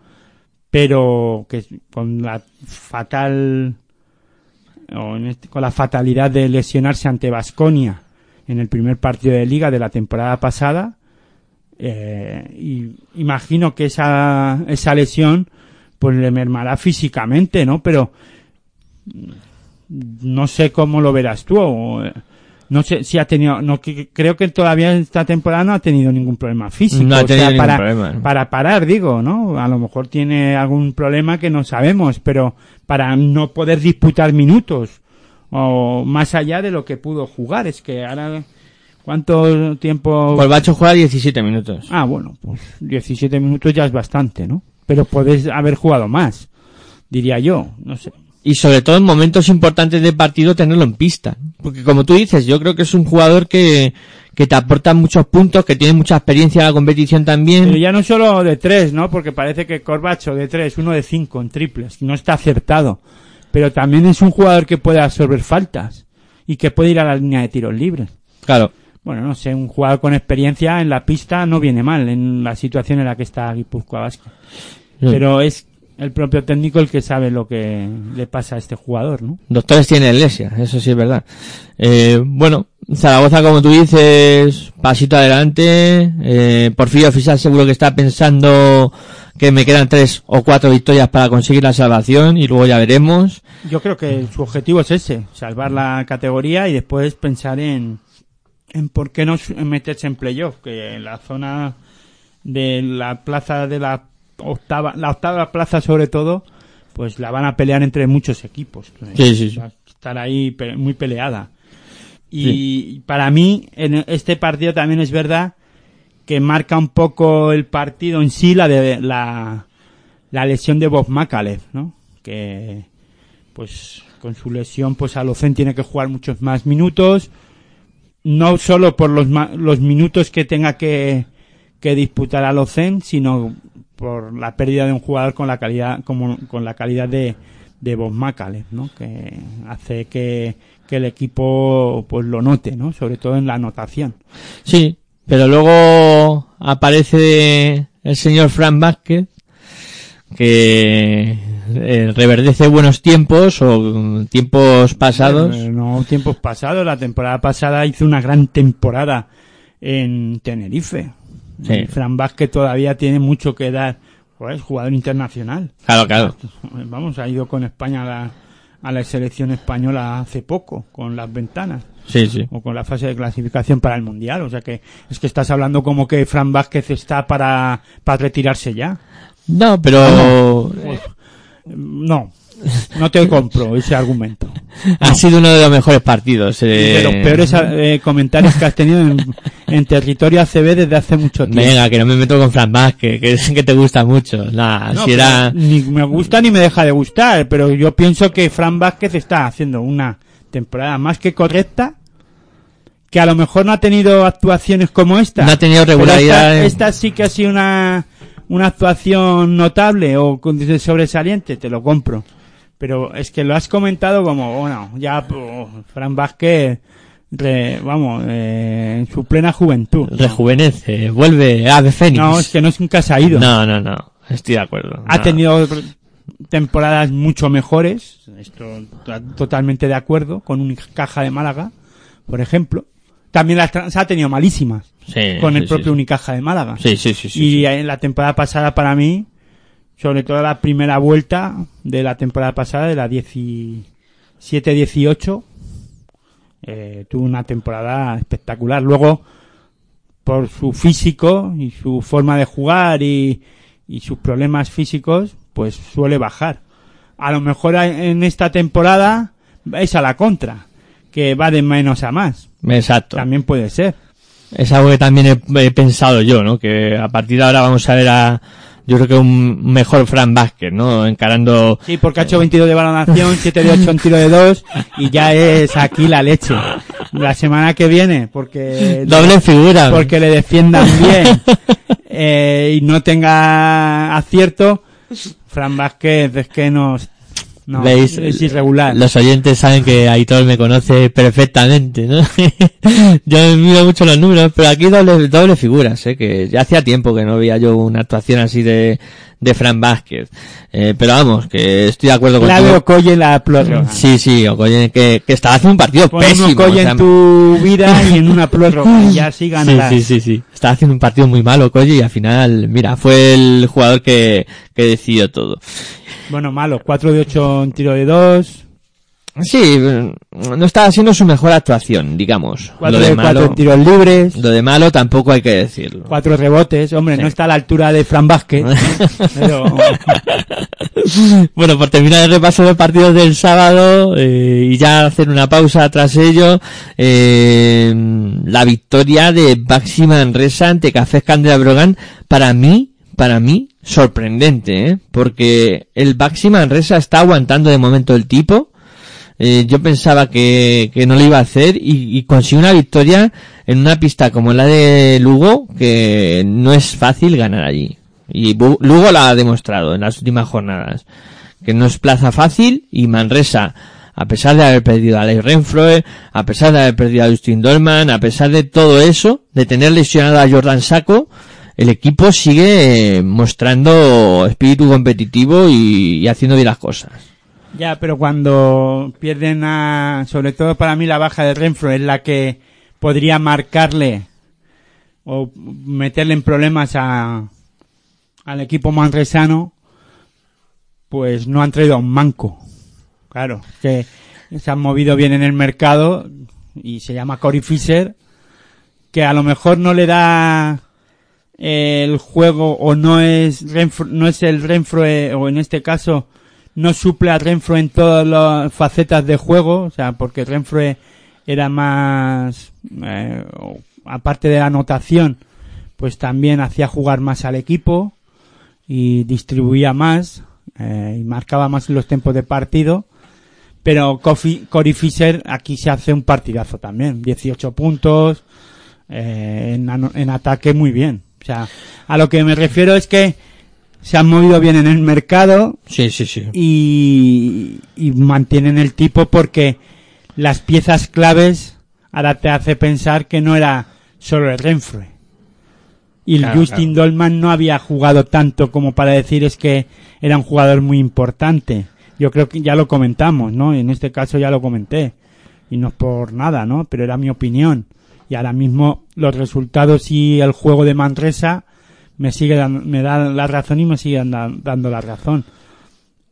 pero que con la fatal este- con la fatalidad de lesionarse ante Vasconia en el primer partido de liga de la temporada pasada eh, y imagino que esa esa lesión pues le mermará físicamente no pero mm, no sé cómo lo verás tú o, eh, no sé si ha tenido no que- creo que todavía esta temporada no ha tenido ningún problema físico No ha o tenido sea, ningún para problema, para parar digo no a lo mejor tiene algún problema que no sabemos pero para no poder disputar minutos o más allá de lo que pudo jugar es que ahora cuánto tiempo Corbacho juega 17 minutos. ah bueno pues 17 minutos ya es bastante no pero podés haber jugado más diría yo no sé y sobre todo en momentos importantes del partido tenerlo en pista. Porque como tú dices, yo creo que es un jugador que, que te aporta muchos puntos, que tiene mucha experiencia en la competición también. Pero ya no solo de tres, ¿no? Porque parece que Corbacho de tres, uno de cinco en triples, no está acertado. Pero también es un jugador que puede absorber faltas y que puede ir a la línea de tiros libres. Claro. Bueno, no sé, un jugador con experiencia en la pista no viene mal en la situación en la que está Guipúzcoa Vasco. Pero es el propio técnico el que sabe lo que le pasa a este jugador, ¿no? Doctores tiene iglesia, eso sí es verdad. Eh, bueno, Zaragoza, como tú dices, pasito adelante. Eh, Porfirio Oficial seguro que está pensando que me quedan tres o cuatro victorias para conseguir la salvación y luego ya veremos. Yo creo que su objetivo es ese, salvar la categoría y después pensar en, en por qué no meterse en playoff, que en la zona de la plaza de la octava, la octava plaza sobre todo, pues la van a pelear entre muchos equipos. Sí, sí, sí. Va a estar ahí muy peleada. Y para mí, en este partido también es verdad que marca un poco el partido en sí la de la, lesión de Bob Macalef, ¿no? que pues con su lesión pues Alocen tiene que jugar muchos más minutos, no solo por los, los minutos que tenga que, que disputar Alocen, sino por la pérdida de un jugador con la calidad como con la calidad de de Bob Macaleb, ¿no? Que hace que, que el equipo pues lo note, ¿no? Sobre todo en la anotación. Sí, pero luego aparece el señor Frank Vázquez, que eh, reverdece buenos tiempos o tiempos pasados. Eh, No, tiempos pasados. La temporada pasada hizo una gran temporada en Tenerife. Sí. Fran Vázquez todavía tiene mucho que dar. Joder, es jugador internacional. Claro, claro. Vamos, ha ido con España a la, a la selección española hace poco, con las ventanas. Sí, sí. O con la fase de clasificación para el Mundial. O sea que es que estás hablando como que Fran Vázquez está para, para retirarse ya. No, pero No, no te compro ese argumento. ha sido uno de los mejores partidos. eh, de los peores eh, comentarios que has tenido en, en territorio ACB desde hace mucho tiempo. Venga, que no me meto con Frank Vázquez, que te gusta mucho. Nah, No, si era... pero Ni me gusta ni me deja de gustar, pero yo pienso que Fran Vázquez está haciendo una temporada más que correcta, que a lo mejor no ha tenido actuaciones como esta. No ha tenido regularidad Esta, esta sí que ha sido una, una actuación notable o sobresaliente, te lo compro. Pero es que lo has comentado como, bueno, ya oh, Fran Vázquez, re- vamos, eh, en su plena juventud. Rejuvenece, vuelve ave fénix. No, es que no es nunca se ha ido. No, no, no. Estoy de acuerdo. Ha No. tenido temporadas mucho mejores, esto to- totalmente de acuerdo, con un caja de Málaga, por ejemplo. También las trans ha tenido malísimas, Sí, con el sí, propio sí. Unicaja de Málaga. Sí, sí, sí. sí, y en la temporada pasada para mí, sobre todo la primera vuelta de la temporada pasada, de la 17-18, eh, tuvo una temporada espectacular. Luego, por su físico y su forma de jugar y, y sus problemas físicos, pues suele bajar. A lo mejor en esta temporada es a la contra, que va de menos a más. Exacto. También puede ser. Es algo que también he, he pensado yo, ¿no? Que a partir de ahora vamos a ver a, yo creo que un mejor Fran Vázquez, ¿no? Encarando, Sí, porque ha hecho 22 de valoración, 7 de 8 en tiro de 2 y ya es aquí la leche. La semana que viene, porque doble figura. porque le defiendan bien eh, y no tenga acierto, Fran Vázquez es que nos no, ¿Veis? es irregular. Los oyentes saben que Aitor me conoce perfectamente, ¿no? yo miro mucho los números, pero aquí doble, doble figuras, ¿eh? Que ya hacía tiempo que no veía yo una actuación así de, de Fran Vázquez. Eh, pero vamos, que estoy de acuerdo La de contigo. Okoye la prórroga. Sí, sí, Okoye, que, que estaba haciendo un partido Pon pésimo. Okoye o sea, en tu vida y en una prórroga ya sí ganarás. sí, sí, sí. Estaba haciendo un partido muy malo, Koji, y al final, mira, fue el jugador que, que decidió todo. Bueno, malo, 4 de 8 en tiro de 2, Sí, no estaba haciendo su mejor actuación, digamos. 4 Lo de de 4 malo, en tiros libres. lo de malo tampoco hay que decirlo. cuatro rebotes, hombre, Sí. no está a la altura de Fran Vázquez, pero bueno, por terminar el repaso de los partidos del sábado eh, y ya hacer una pausa tras ello, eh, la victoria de Baxi Manresa ante Café Candela Brogan, para mí, para mí, sorprendente, ¿eh? porque el Baxi Manresa está aguantando de momento el tipo, eh, yo pensaba que, que no lo iba a hacer y, y consiguió una victoria en una pista como la de Lugo, que no es fácil ganar allí. Y Lugo la ha demostrado en las últimas jornadas. Que no es plaza fácil y Manresa, a pesar de haber perdido a Leigh Renfroe, a pesar de haber perdido a Justin Dolman, a pesar de todo eso, de tener lesionado a Jordan Saco, el equipo sigue eh, mostrando espíritu competitivo y, haciendo bien las cosas. ya, pero cuando pierden a, sobre todo para mí la baja de Renfro es la que podría marcarle o meterle en problemas a, al equipo manresano, pues no han traído a un manco. Claro, que se han movido bien en el mercado y se llama Cory Fisher, que a lo mejor no le da el juego o no es Renfro- no es el Renfro eh, o en este caso no suple a Renfro en todas las facetas de juego, o sea, porque Renfro era más eh, aparte de la anotación, pues también hacía jugar más al equipo y distribuía más eh, y marcaba más los tiempos de partido. Pero Kofi- Cory Fisher aquí se hace un partidazo también. 18 puntos, eh, en, en ataque muy bien. O sea, a lo que me refiero es que se han movido bien en el mercado Sí, sí, sí. y, y mantienen el tipo porque las piezas claves ahora te hace pensar que no era solo el Renfrew. Y el Claro, Justin Dolman no había jugado tanto como para decir es que era un jugador muy importante. Yo creo que ya lo comentamos, ¿no? En este caso ya lo comenté. Y no es por nada, ¿no? Pero era mi opinión. Y ahora mismo los resultados y el juego de Manresa me sigue dan- me dan la razón y me siguen dan- dando la razón.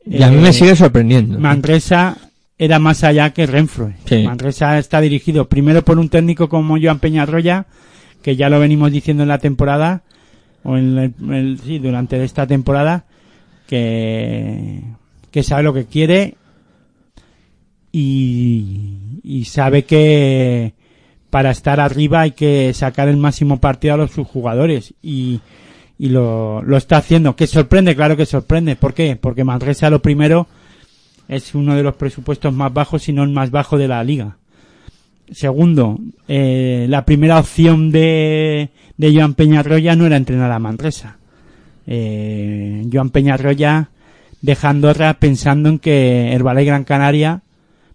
Y a mí Eh, me sigue sorprendiendo. Manresa era más allá que Renfrew. Sí. Manresa está dirigido primero por un técnico como Joan Peñarroya, que ya lo venimos diciendo en la temporada, o en el, el- sí, durante esta temporada, que, que sabe lo que quiere y, y sabe que para estar arriba hay que sacar el máximo partido a los sus jugadores y, y lo, está haciendo. Que sorprende, claro que sorprende. ¿Por qué? Porque Manresa lo primero es uno de los presupuestos más bajos, si no el más bajo de la liga. Segundo, eh, la primera opción de, de Joan Peñarroya no era entrenar a Manresa. Eh, Joan Peñarroya deja Andorra pensando en que el Valle Gran Canaria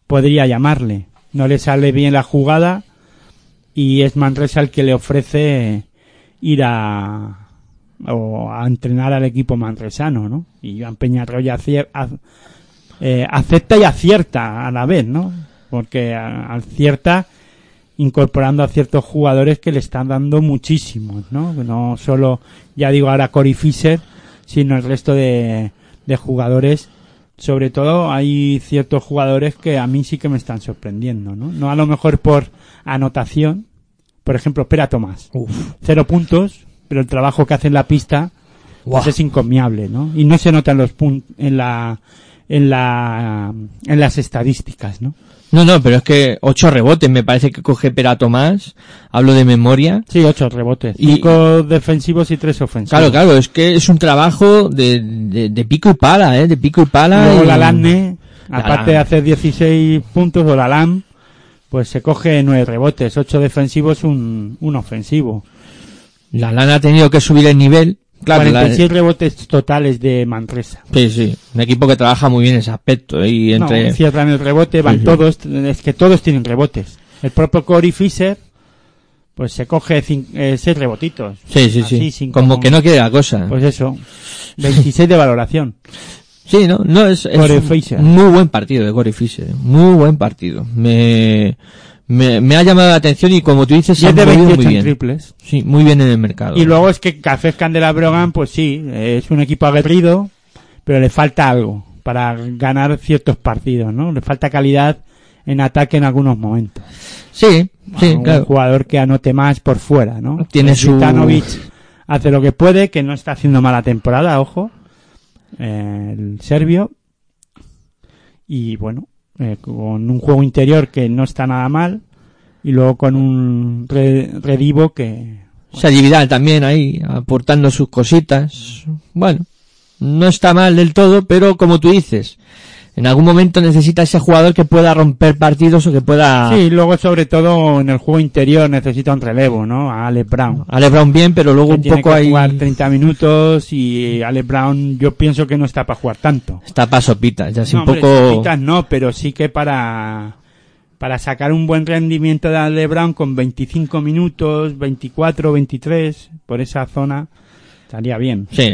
podría llamarle. No le sale bien la jugada y es Manresa el que le ofrece ir a, o a entrenar al equipo manresano, ¿no? Y Joan Peñarroya eh, acepta y acierta a la vez, ¿no? Porque acierta incorporando a ciertos jugadores que le están dando muchísimos, ¿no? No solo, ya digo ahora Cory Fisher, sino el resto de, de jugadores. Sobre todo hay ciertos jugadores que a mí sí que me están sorprendiendo, ¿no? No a lo mejor por anotación. Por ejemplo, Pera Tomás. Cero puntos, pero el trabajo que hace en la pista pues es encomiable, ¿no? Y no se nota en los pun- en la en la en las estadísticas, ¿no? No, no, pero es que ocho rebotes me parece que coge Pera Tomás. Hablo de memoria. Sí, ocho rebotes, Y- cinco defensivos y tres ofensivos. Claro, claro, es que es un trabajo de, de, de pico y pala, ¿eh? De pico y pala. Luego y- la Lanne, La aparte de hacer 16 puntos, o la LAM, pues se coge nueve rebotes, ocho defensivos, un, un ofensivo. La lana ha tenido que subir el nivel. Claro, la- 46 rebotes totales de Manresa. sí, sí. Un equipo que trabaja muy bien ese aspecto. ¿eh? Y entre... No, cierran el rebote, van Sí, todos, es que todos tienen rebotes. El propio Cory Fisher, pues se coge cin- eh, seis rebotitos. sí, sí, Así, sí. Como que no quiere la cosa. Pues eso, 26 de valoración. Sí, no, no es, es un muy buen partido de Corey Fisher, ¿eh? muy buen partido. Me, me, me ha llamado la atención y como tú dices, se Y ha es de movido 28 muy en bien. triples. Sí, muy bien en el mercado. Y luego es que Cafés Candela Brogan, pues sí, es un equipo aguerrido, pero le falta algo para ganar ciertos partidos, ¿no? Le falta calidad en ataque en algunos momentos. Sí, sí, un claro. jugador que anote más por fuera, ¿no? Tiene su- Zvitanovic hace lo que puede, que no está haciendo mala temporada, ojo. Eh, el serbio. Y bueno, eh, con un juego interior que no está nada mal. Y luego con un re- Redivo que Vidal también ahí, aportando sus cositas. Bueno, no está mal del todo, pero como tú dices, en algún momento necesita ese jugador que pueda romper partidos o que pueda... Sí, luego sobre todo en el juego interior necesita un relevo, ¿no? A Alex Brown. Ale Brown bien, pero luego Que un tiene poco que jugar 30 minutos y Alex Brown yo pienso que no está para jugar tanto. Está para sopitas, ya así no, un hombre, poco... sopitas no, pero sí que para para sacar un buen rendimiento de Ale Brown con 25 minutos, 24, 23 por esa zona estaría bien. Sí,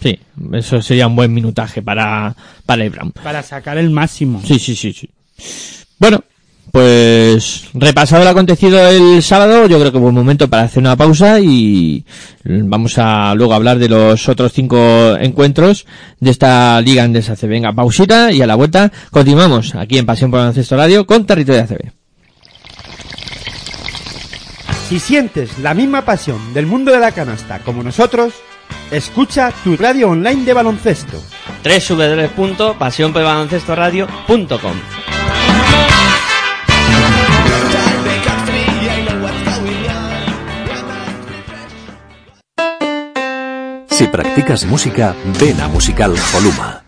sí, eso sería un buen minutaje para, para Brown. Para sacar el máximo. Sí, sí, sí, sí. Bueno, pues repasado lo acontecido el sábado, yo creo que buen momento para hacer una pausa y vamos a luego hablar de los otros cinco encuentros de esta Liga Andesa ACB. Venga, pausita y a la vuelta continuamos aquí en Pasión por el Baloncesto Radio con Territorio ACB. Si sientes la misma pasión del mundo de la canasta como nosotros, escucha tu radio online de baloncesto. www.pasionporbaloncestoradio.com Si practicas música, ven a Musical Holuma.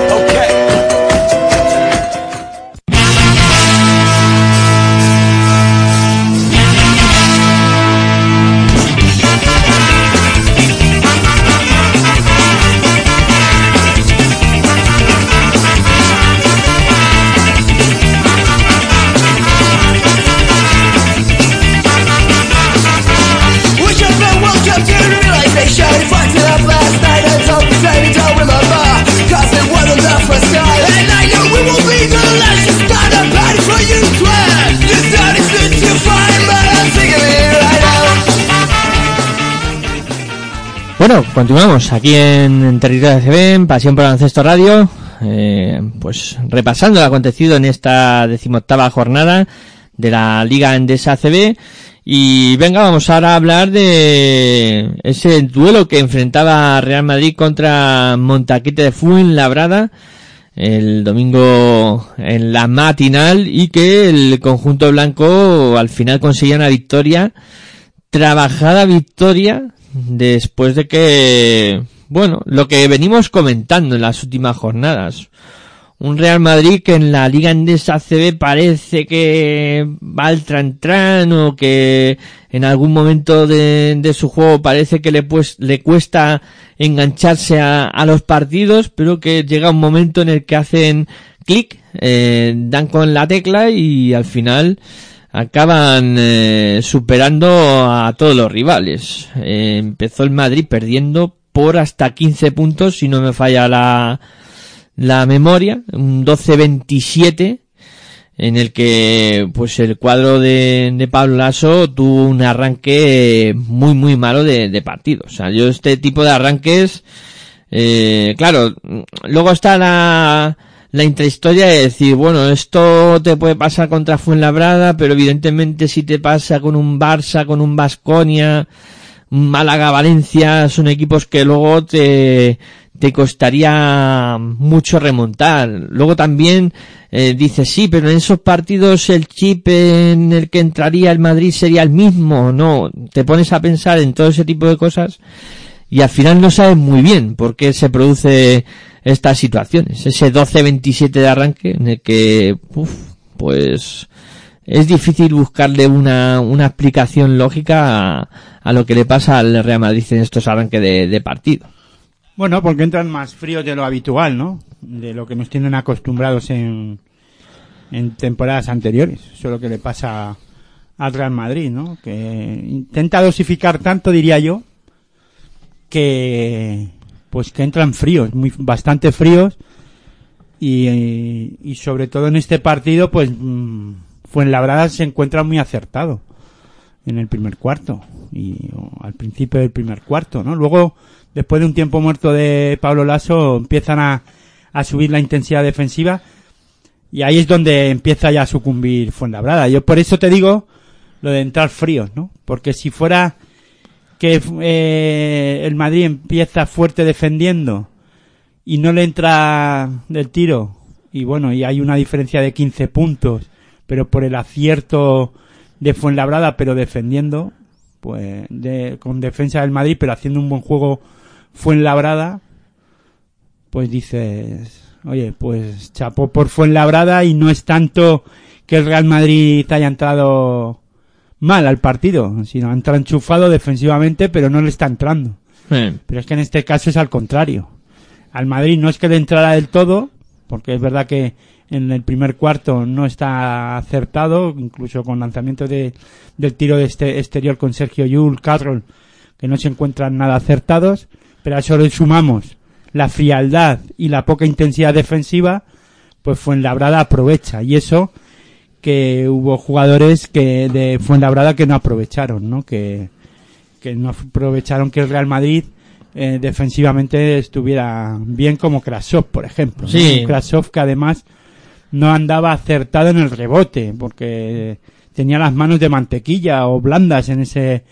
Bueno, continuamos aquí en, en Territorio CB, en Pasión por el Baloncesto Radio, eh, pues repasando lo acontecido en esta decimoctava jornada de la Liga Endesa CB y venga, vamos ahora a hablar de ese duelo que enfrentaba Real Madrid contra Montaquite de Fuenlabrada el domingo en la matinal y que el conjunto blanco al final conseguía una victoria trabajada victoria después de que, bueno, lo que venimos comentando en las últimas jornadas. Un Real Madrid que en la Liga Endesa CB parece que va al tran o que en algún momento de, de su juego parece que le, pues, le cuesta engancharse a, a los partidos, pero que llega un momento en el que hacen clic, eh, dan con la tecla y al final acaban eh, superando a todos los rivales. Eh, empezó el Madrid perdiendo por hasta 15 puntos, si no me falla la, la memoria, un 12-27, en el que pues el cuadro de, de Pablo Lasso tuvo un arranque muy muy malo de, de partido. O sea, yo este tipo de arranques, eh, claro, luego está la, la intrahistoria de decir, bueno, esto te puede pasar contra Fuenlabrada, pero evidentemente si te pasa con un Barça, con un Vasconia, Málaga, Valencia, son equipos que luego te, te costaría mucho remontar. Luego también eh, dices, sí, pero en esos partidos el chip en el que entraría el Madrid sería el mismo. No, te pones a pensar en todo ese tipo de cosas y al final no sabes muy bien por qué se produce estas situaciones. Ese 12-27 de arranque en el que, uf, pues, es difícil buscarle una, una explicación lógica a, a, lo que le pasa al Real Madrid en estos arranques de, partido. Bueno, porque entran más fríos de lo habitual, ¿no? De lo que nos tienen acostumbrados en, en temporadas anteriores. Eso es lo que le pasa al Real Madrid, ¿no? Que intenta dosificar tanto, diría yo, que pues que entran fríos, muy bastante fríos y, sobre todo en este partido pues mmm, Fuenlabrada se encuentra muy acertado en el primer cuarto y al principio del primer cuarto, ¿no? Luego después de un tiempo muerto de Pablo Lasso empiezan a, a subir la intensidad defensiva y ahí es donde empieza ya a sucumbir Fuenlabrada. Yo por eso te digo lo de entrar fríos, ¿no? Porque si fuera que eh, el Madrid empieza fuerte defendiendo y no le entra del tiro. Y bueno, y hay una diferencia de 15 puntos, pero por el acierto de Fuenlabrada, pero defendiendo, pues de, con defensa del Madrid, pero haciendo un buen juego Fuenlabrada, pues dices, oye, pues chapó por Fuenlabrada y no es tanto que el Real Madrid haya entrado mal al partido, sino ha entrado enchufado defensivamente, pero no le está entrando. Sí. Pero es que en este caso es al contrario. Al Madrid no es que le entrara del todo, porque es verdad que en el primer cuarto no está acertado, incluso con lanzamiento de, del tiro de este exterior con Sergio Yul, Carroll, que no se encuentran nada acertados, Pero a eso le sumamos la frialdad y la poca intensidad defensiva, pues Fuenlabrada aprovecha. Y eso que hubo jugadores que de Fuenlabrada que no aprovecharon, ¿no? Que, que no aprovecharon que el Real Madrid eh, defensivamente estuviera bien como Krasov, por ejemplo. Sí. Krasov que además no andaba acertado en el rebote, porque tenía las manos de mantequilla o blandas en ese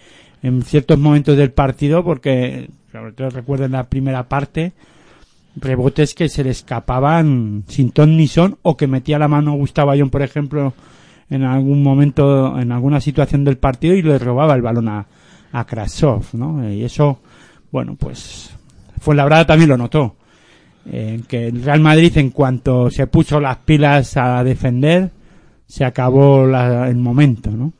en ciertos momentos del partido, porque sobre todo recuerdo en la primera parte rebotes que se le escapaban sin ton ni son o que metía la mano Gustavo Ayón, por ejemplo, en algún momento, en alguna situación del partido y le robaba el balón a, a Krasov, ¿no? Y eso, bueno, pues Fuenlabrada también lo notó. Eh, que el Real Madrid, en cuanto se puso las pilas a defender, se acabó la- el momento, ¿no?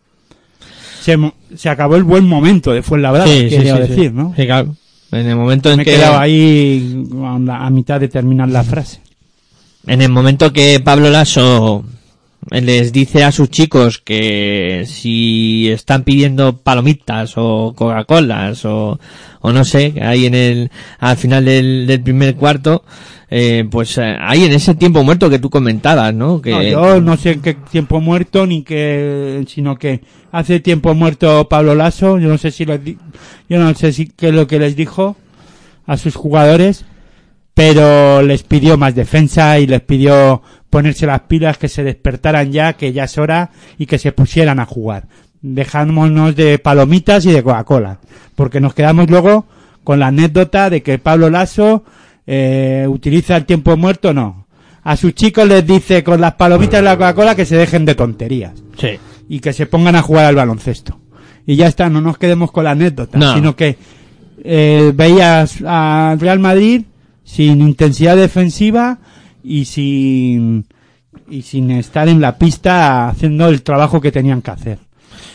Se, se acabó el buen momento de Fuenlabrada, quería decir, ¿no? Sí, claro. En el momento en Me que quedaba ahí a mitad de terminar la frase. en el momento que Pablo Lasso les dice a sus chicos que si están pidiendo palomitas o Coca-Colas o, o no sé, ahí en el, al final del, del primer cuarto, eh, pues eh, ahí en ese tiempo muerto que tú comentabas, ¿no? Que, No, yo no sé en qué tiempo muerto ni que, sino que hace tiempo muerto Pablo Lasso, yo no sé si di- yo no sé si qué es lo que les dijo a sus jugadores, pero les pidió más defensa y les pidió ponerse las pilas, que se despertaran ya, que ya es hora y que se pusieran a jugar. Dejámonos de palomitas y de Coca-Cola, porque nos quedamos luego con la anécdota de que Pablo Lasso eh, utiliza el tiempo muerto, no. A sus chicos les dice con las palomitas y la Coca-Cola que se dejen de tonterías sí. y que se pongan a jugar al baloncesto. Y ya está, no nos quedemos con la anécdota, No. sino que eh, veías al Real Madrid sin intensidad defensiva y sin y sin estar en la pista haciendo el trabajo que tenían que hacer.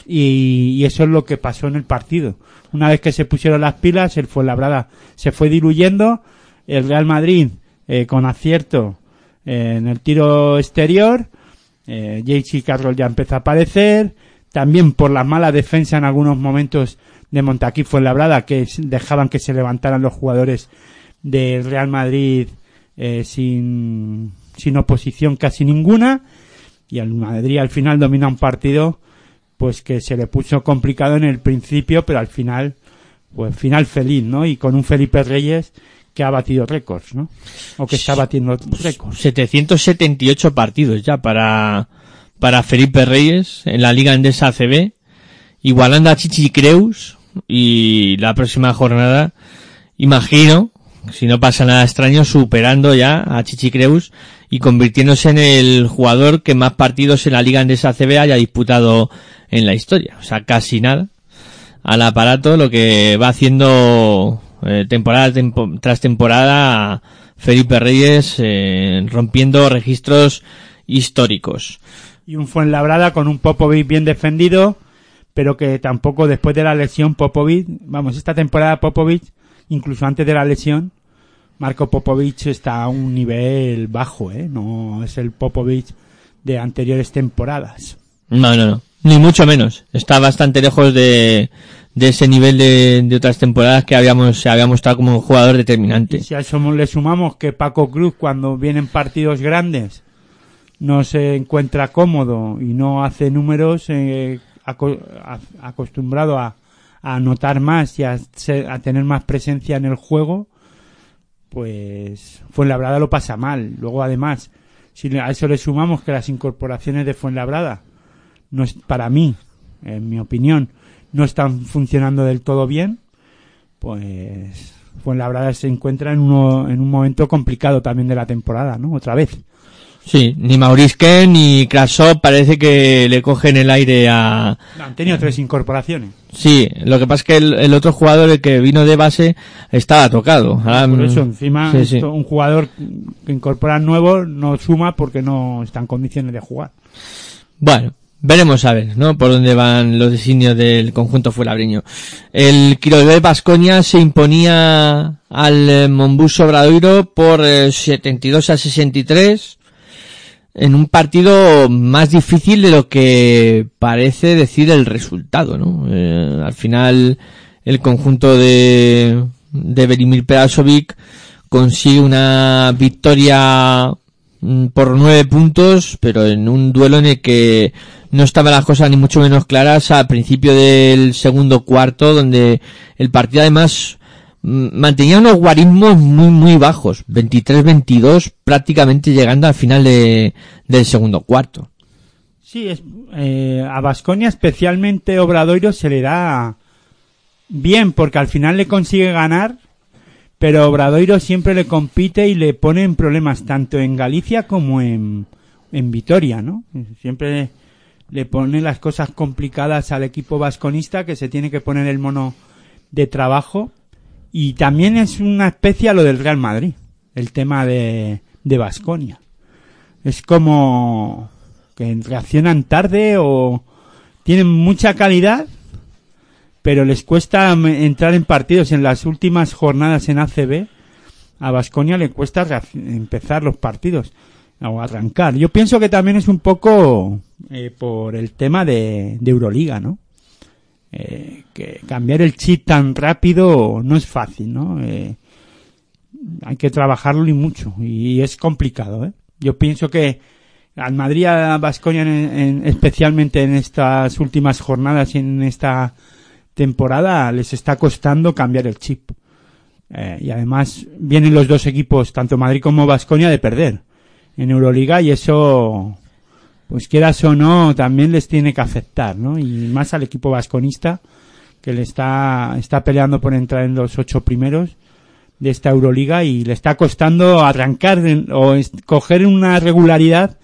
Y, y eso es lo que pasó en el partido. Una vez que se pusieron las pilas, el Fuenlabrada se fue diluyendo, el Real Madrid eh, con acierto eh, en el tiro exterior, eh, JC Carroll ya empezó a aparecer, también por la mala defensa en algunos momentos de Montaquí Fuenlabrada, que dejaban que se levantaran los jugadores del Real Madrid eh, sin, sin oposición casi ninguna, y el Madrid al final domina un partido pues que se le puso complicado en el principio, pero al final, pues final feliz, ¿no? Y con un Felipe Reyes que ha batido récords, ¿no? O que está batiendo récords. 778 partidos ya para, para Felipe Reyes en la Liga Endesa ACB, igualando a Chichi Creus y la próxima jornada, imagino, si no pasa nada extraño, superando ya a Chichi Creus y convirtiéndose en el jugador que más partidos en la Liga Endesa ACB haya disputado en la historia. O sea, casi nada al aparato, lo que va haciendo eh, temporada tempo- tras temporada Felipe Reyes eh, rompiendo registros históricos. y un Fuenlabrada con un Popovic bien defendido, pero que tampoco después de la lesión Popovic, vamos, esta temporada Popovic, incluso antes de la lesión, Marco Popovic está a un nivel bajo, ¿eh? No es el Popovic de anteriores temporadas. No, no, no. Ni mucho menos. Está bastante lejos de, de ese nivel de, de otras temporadas que habíamos, se había mostrado como un jugador determinante. Si a eso le sumamos que Paco Cruz cuando vienen partidos grandes no se encuentra cómodo y no hace números eh, acostumbrado a, a anotar más y a, a tener más presencia en el juego, pues Fuenlabrada lo pasa mal. Luego además, si a eso le sumamos que las incorporaciones de Fuenlabrada, no es, para mí, en mi opinión, no están funcionando del todo bien, pues Fuenlabrada se encuentra en, uno, en un momento complicado también de la temporada, ¿no? Otra vez. Sí, ni Maurisken ni Krasov parece que le cogen el aire a, Han tenido tres incorporaciones. Sí, lo que pasa es que el, el otro jugador, el que vino de base, estaba tocado. Ahora, Por mm, eso, encima, sí, sí. esto, un jugador que incorporan nuevo no suma porque no está en condiciones de jugar. Bueno, veremos a ver, ¿no? Por dónde van los designios del conjunto fuelabreño. El Quirolé Vascoña se imponía al eh, Monbus Obradoiro por eh, 72 a 63 en un partido más difícil de lo que parece decir el resultado, ¿no? Eh, al final el conjunto de, de Velimir Perasovic consigue una victoria por nueve puntos, pero en un duelo en el que no estaban las cosas ni mucho menos claras al principio del segundo cuarto, donde el partido además mm, mantenía unos guarismos muy muy bajos, 23-22, prácticamente llegando al final de, del segundo cuarto. Sí, es, eh, a Vasconia especialmente Obradoiro se le da bien porque al final le consigue ganar, pero Obradoiro siempre le compite y le pone en problemas tanto en Galicia como en, en Vitoria, ¿no? Siempre le pone las cosas complicadas al equipo vasconista que se tiene que poner el mono de trabajo y también es una especie lo del Real Madrid, el tema de de Vasconia. Es como que reaccionan tarde o tienen mucha calidad, pero les cuesta m- entrar en partidos en las últimas jornadas en ACB. A Vasconia le cuesta empezar los partidos o arrancar. Yo pienso que también es un poco eh, por el tema de, Euroliga, ¿no? Eh, que cambiar el chip tan rápido no es fácil, ¿no? Eh, hay que trabajarlo y mucho y es complicado, ¿eh? Yo pienso que al Madrid a Baskonia especialmente en estas últimas jornadas y en esta temporada les está costando cambiar el chip. Eh, y además vienen los dos equipos, tanto Madrid como Vasconia, de perder en Euroliga y eso, pues quieras o no, también les tiene que afectar, ¿no? Y más al equipo vasconista que le está, está peleando por entrar en los ocho primeros de esta Euroliga y le está costando arrancar o coger una regularidad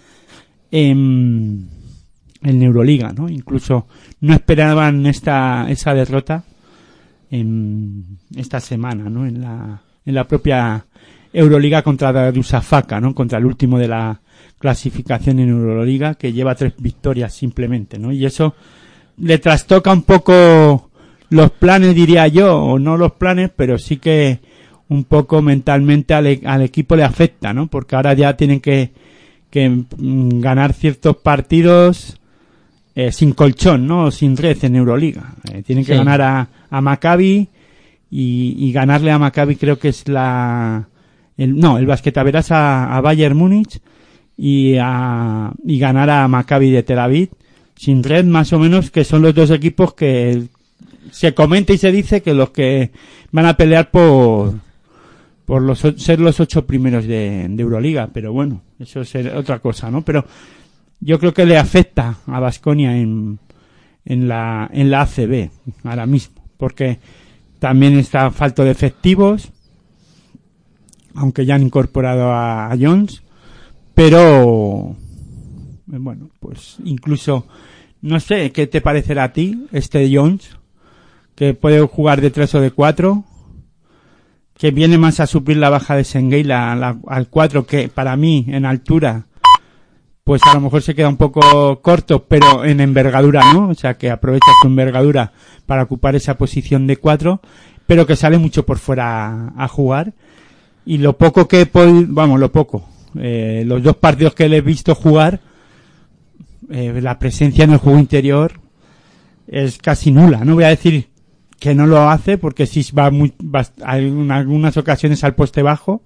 en, en Euroliga, ¿no? Incluso no esperaban esta, esa derrota en esta semana, ¿no? En la, en la propia Euroliga contra Darusafaka, ¿no? Contra el último de la clasificación en Euroliga que lleva tres victorias simplemente, ¿no? Y eso le trastoca un poco los planes, diría yo, o no los planes, pero sí que un poco mentalmente al, e- al equipo le afecta, ¿no? Porque ahora ya tienen que, que mm, ganar ciertos partidos eh, sin colchón, ¿no? Sin red en Euroliga. Eh, tienen que Sí. ganar a, a Maccabi y, y ganarle a Maccabi creo que es la... El, no, el basquetaveras a, a Bayern Múnich y, a, y ganar a Maccabi de Tel Aviv sin red más o menos que son los dos equipos que se comenta y se dice que los que van a pelear por por los ser los ocho primeros de, de Euroliga pero bueno eso es otra cosa no pero yo creo que le afecta a Vasconia en en la en la ACB ahora mismo porque también está falto de efectivos aunque ya han incorporado a, Jones pero eh, bueno pues incluso no sé qué te parecerá a ti este Jones que puede jugar de tres o de cuatro que viene más a suplir la baja de Sengeila a la- al 4 que para mí en altura pues a lo mejor se queda un poco corto pero en envergadura no o sea que aprovecha su envergadura para ocupar esa posición de 4 pero que sale mucho por fuera a, jugar. Y lo poco que vamos lo poco eh, los dos partidos que le he visto jugar eh, la presencia en el juego interior es casi nula. No voy a decir que no lo hace porque sí va muy bast- en algunas ocasiones al poste bajo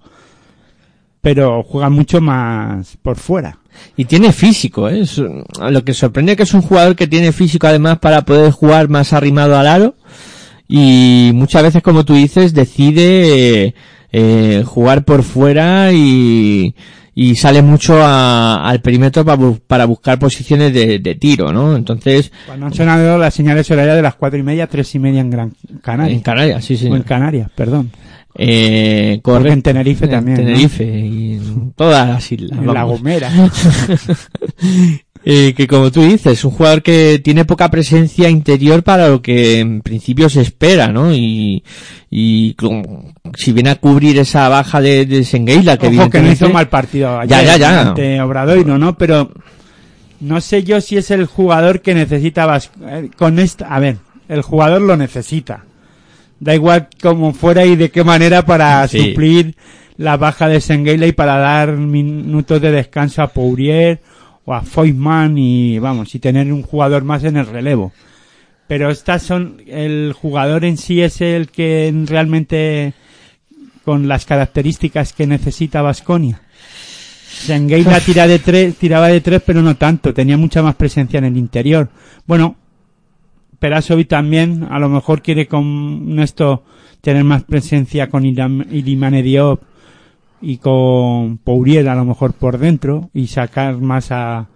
pero juega mucho más por fuera Y tiene físico, ¿eh? Es- lo que sorprende que es un jugador que tiene físico además para poder jugar más arrimado al aro y muchas veces, como tú dices, decide eh, eh, jugar por fuera y, y sale mucho a- al perímetro para, bu- para buscar posiciones de, de tiro, ¿no? Entonces, cuando han sonado las señales horarias de las cuatro y media tres y media en Gran Canaria en Canarias, sí, sí. o en Canarias perdón Eh, correcto. en Tenerife también, En ¿no? Tenerife y en todas las islas. en La. Gomera Eh, que como tú dices, un jugador que tiene poca presencia interior para lo que en principio se espera, ¿no? Y, y como- si viene a cubrir esa baja de, de Sengeila, que Ojo que no hizo mal partido ayer Ya, ya, ya. ante Obradoiro, ¿no? Pero no sé yo si es el jugador que necesita eh, con esta, a ver, el jugador lo necesita. Da igual cómo fuera y de qué manera para Sí. suplir la baja de Sengeila y para dar minutos de descanso a Pourier o a Foyman y vamos, y tener un jugador más en el relevo. Pero estas son, el jugador en sí es el que realmente, con las características que necesita Vasconia. Sengueila tira de tres, tiraba de tres, pero no tanto, tenía mucha más presencia en el interior. Bueno, Perasovic también, a lo mejor quiere con esto tener más presencia con Ilimane Diop y con Pourier a lo mejor por dentro y sacar más a,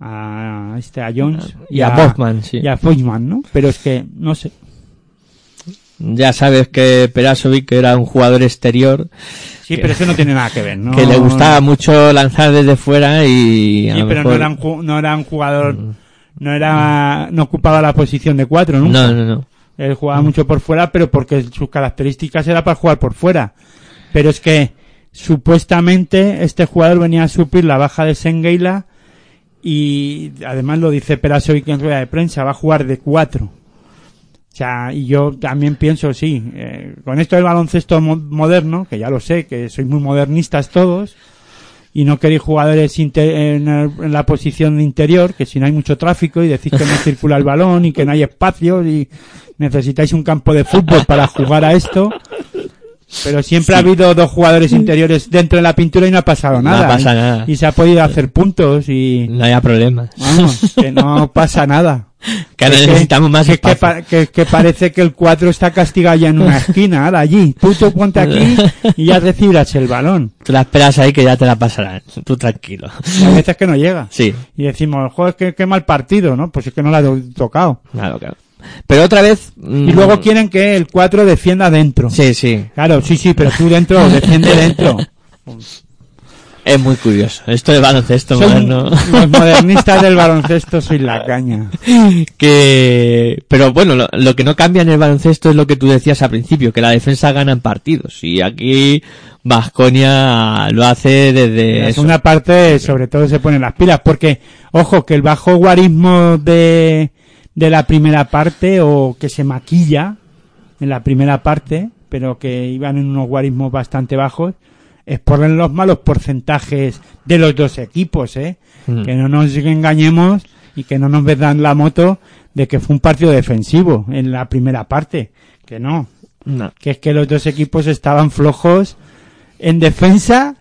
a este a Jones Y a Bachmann, sí. y a Foytman, ¿no? Pero es que no sé. Ya sabes que Perasovic era un jugador exterior Sí, pero eso no tiene nada que ver, ¿no? que le gustaba mucho lanzar desde fuera y a Sí, pero no era un, no era un jugador, no era, no ocupaba la posición de cuatro, ¿no? no, no, no. Él jugaba mucho por fuera, pero porque sus características era para jugar por fuera. Pero es que supuestamente este jugador venía a suplir la baja de Sengeila y además lo dice Perasovic en rueda de prensa, va a jugar de cuatro. O sea, y yo también pienso, sí, eh, con esto del baloncesto mo- moderno, que ya lo sé, que sois muy modernistas todos, y no queréis jugadores en, la posición de interior, que si no hay mucho tráfico y decís que no circula el balón y que no hay espacio y necesitáis un campo de fútbol para jugar a esto. Pero siempre ha habido dos jugadores interiores dentro de la pintura y no ha pasado No nada. pasa y, nada. y se ha podido hacer puntos y No haya problemas. vamos, que no pasa nada. Que ahora Es necesitamos más que, que, espacio. que- que parece que el 4 está castigado ya en una esquina, ahora allí. Tú te ponte aquí y ya recibirás el balón. Tú la esperas ahí que ya te la pasarán. Tú tranquilo. Y a veces que no llega. Sí, Y decimos, joder, qué, qué mal partido, ¿no? Pues es que no la he tocado. claro, claro. Pero otra vez... mm, Y luego quieren que el 4 defienda dentro. Sí, sí. Claro, sí, sí, pero tú dentro, defiende dentro. Es muy curioso. Esto de baloncesto Son moderno. los modernistas del baloncesto soy la caña. que pero bueno lo, lo que no cambia en el baloncesto es lo que tú decías al principio que la defensa gana en partidos y aquí Vasconia lo hace desde la eso. segunda parte, sobre todo, se ponen las pilas, porque, ojo, que el bajo guarismo de, de la primera parte, o que se maquilla en la primera parte, pero que iban en unos guarismos bastante bajos, es por los malos porcentajes de los dos equipos, ¿eh? Mm. Que no nos engañemos y que no nos vendan la moto de que fue un partido defensivo en la primera parte, que no, No. que es que los dos equipos estaban flojos en defensa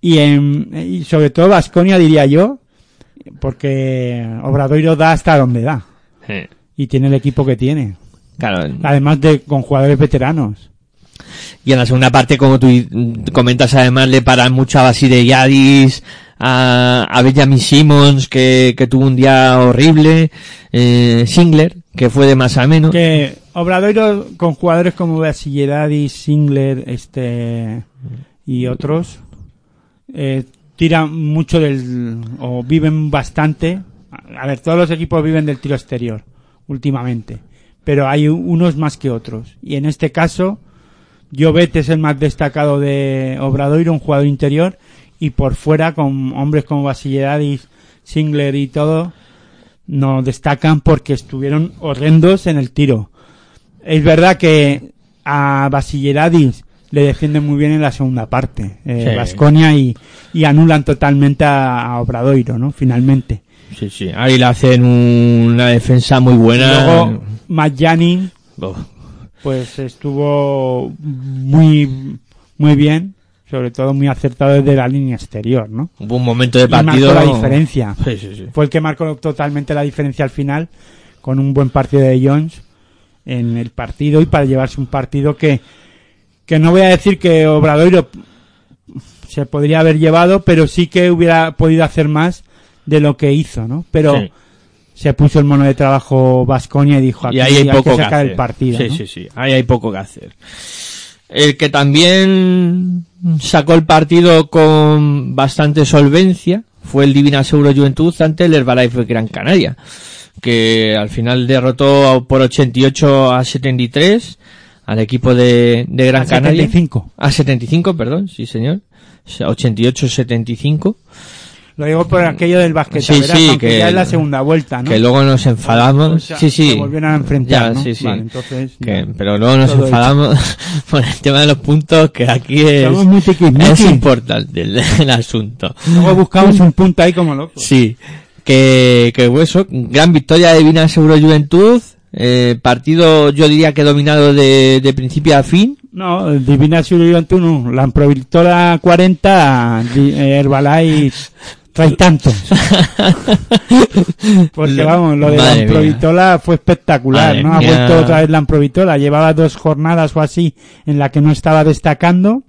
y en y sobre todo Vasconia diría yo porque Obradoiro da hasta donde da Sí. y tiene el equipo que tiene Claro. además de con jugadores veteranos Y en la segunda parte, como tú comentas, además le paran mucho a Basile Yadis, a, a Benjamin Simmons, que, que tuvo un día horrible, eh, Singler, que fue de más a menos. que Obradoiro con jugadores como Basiledadis, Singler este y otros eh, tiran mucho del o viven bastante. A ver todos los equipos viven del tiro exterior últimamente. Pero hay unos más que otros. Y en este caso Jovet es el más destacado de Obradoiro un jugador interior y por fuera con hombres como Basiledadis, Singler y todo no destacan porque estuvieron horrendos en el tiro es verdad que a Basileradis le defienden muy bien en la segunda parte, eh, Sí. Vasconia y, y anulan totalmente a, Obradoiro, ¿no? Finalmente. Sí, sí. Ahí le hacen una defensa muy buena. Luego, Oh, pues estuvo muy, muy bien, sobre todo muy acertado desde la línea exterior, ¿no? Hubo un momento de Y marcó partido. la diferencia. Sí, sí, sí. Fue el que marcó totalmente la diferencia al final, con un buen partido de Jones en el partido y para llevarse un partido que, que no voy a decir que Obradoiro se podría haber llevado, pero sí que hubiera podido hacer más de lo que hizo, ¿no? Pero Sí. Se puso el mono de trabajo Vasconia y dijo aquí Y ahí hay poco que que, sacar hacer. el partido. sí, ¿no? sí, sí. Ahí hay poco que hacer. El que también sacó el partido con bastante solvencia fue el Divina Seguro Juventud ante el Herbalife Gran Canaria, que al final derrotó por 88 a 73 al equipo de, de Gran A Canaria. 75. A 75, perdón, sí señor. 88-75. Lo digo por aquello del basquete, Sí, que- ya es la segunda vuelta, ¿no? Que luego nos enfadamos. O sea, sí, sí. Se volvieron a enfrentar, Ya, ¿no? sí, sí. Vale, entonces, Que- pero luego nos enfadamos por el tema de los puntos, que aquí es, es importante el, el asunto. Luego buscamos un punto ahí como loco. Sí, que, que hueso, gran victoria de Vina Seguro Juventud, Eh, partido, yo diría que dominado de, de principio a fin. No, Divina Juventud no. La Provictola 40, di- eh, Herbalife trae tantos. Porque vamos, lo de Madre la mía. Provitola fue espectacular, Madre ¿no? Ha mía. vuelto otra vez la Provitola. Llevaba dos jornadas o así en la que no estaba destacando.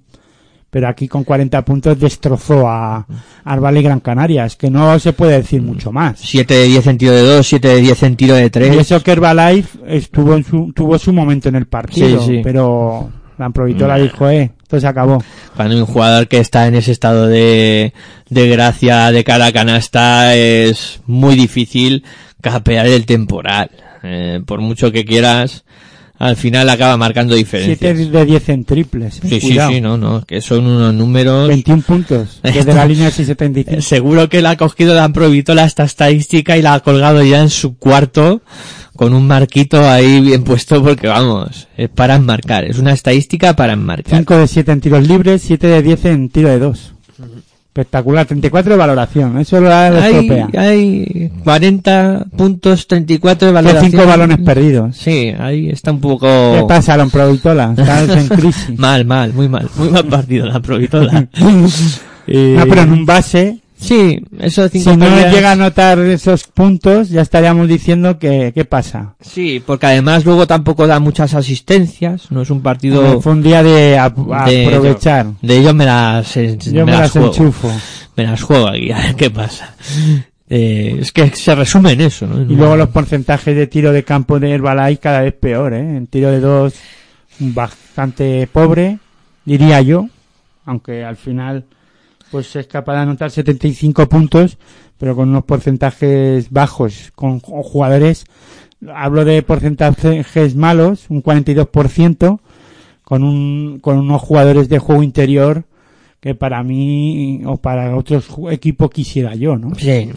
Pero aquí con 40 puntos destrozó a Arbal y Gran Canaria. Es que no se puede decir mucho más. 7 de 10 en tiro de 2, 7 de 10 en tiro de Y 3. eso que Herbalife estuvo en su, tuvo su momento en el partido. Sí, sí. Pero la Provitola Nah. dijo, eh, esto se acabó. Cuando un jugador que está en ese estado de, de gracia de cara a canasta es muy difícil capear el temporal. Eh, por mucho que quieras, al final acaba marcando 7 diferencias. de 10 en triples. eh, Sí, sí, cuidado. sí, no, no, que son unos números. 21 puntos. Desde la línea 675. Eh, Seguro que la ha cogido la Provitola esta estadística y la ha colgado ya en su cuarto con un marquito ahí bien puesto porque vamos, es para enmarcar, es una estadística para enmarcar. 5 de 7 en tiros libres, 7 de 10 en tiro de 2. Espectacular. 34 de valoración. Eso lo da la Hay, hay 40 puntos, 34 de valoración. 5 balones perdidos. Sí, ahí está un ¿Qué poco pasa, Lon Provitola? Estás en crisis. mal, mal, muy mal, muy mal partido la Provitola. Eh, No, pero en un base, Sí, esos cinco si no pérdidas- llega a anotar esos puntos, ya estaríamos diciendo que, ¿qué pasa? Sí, porque además luego tampoco da muchas asistencias, no es un partido Fue un día de, de- aprovechar. De ellos me las, Yo me, las juego. enchufo. Me las juego aquí, a ver qué pasa. Eh, es que se resume en eso, ¿no? Y luego los porcentajes de tiro de campo de Herbalife cada vez peor, ¿eh? En tiro de dos, bastante pobre, diría yo. Aunque al final, pues es capaz de anotar 75 puntos, pero con unos porcentajes bajos, con ju- jugadores, hablo de porcentajes malos, un 42%, con un, con unos jugadores de juego interior que para mí o para otros equipos quisiera yo, ¿no? Sí,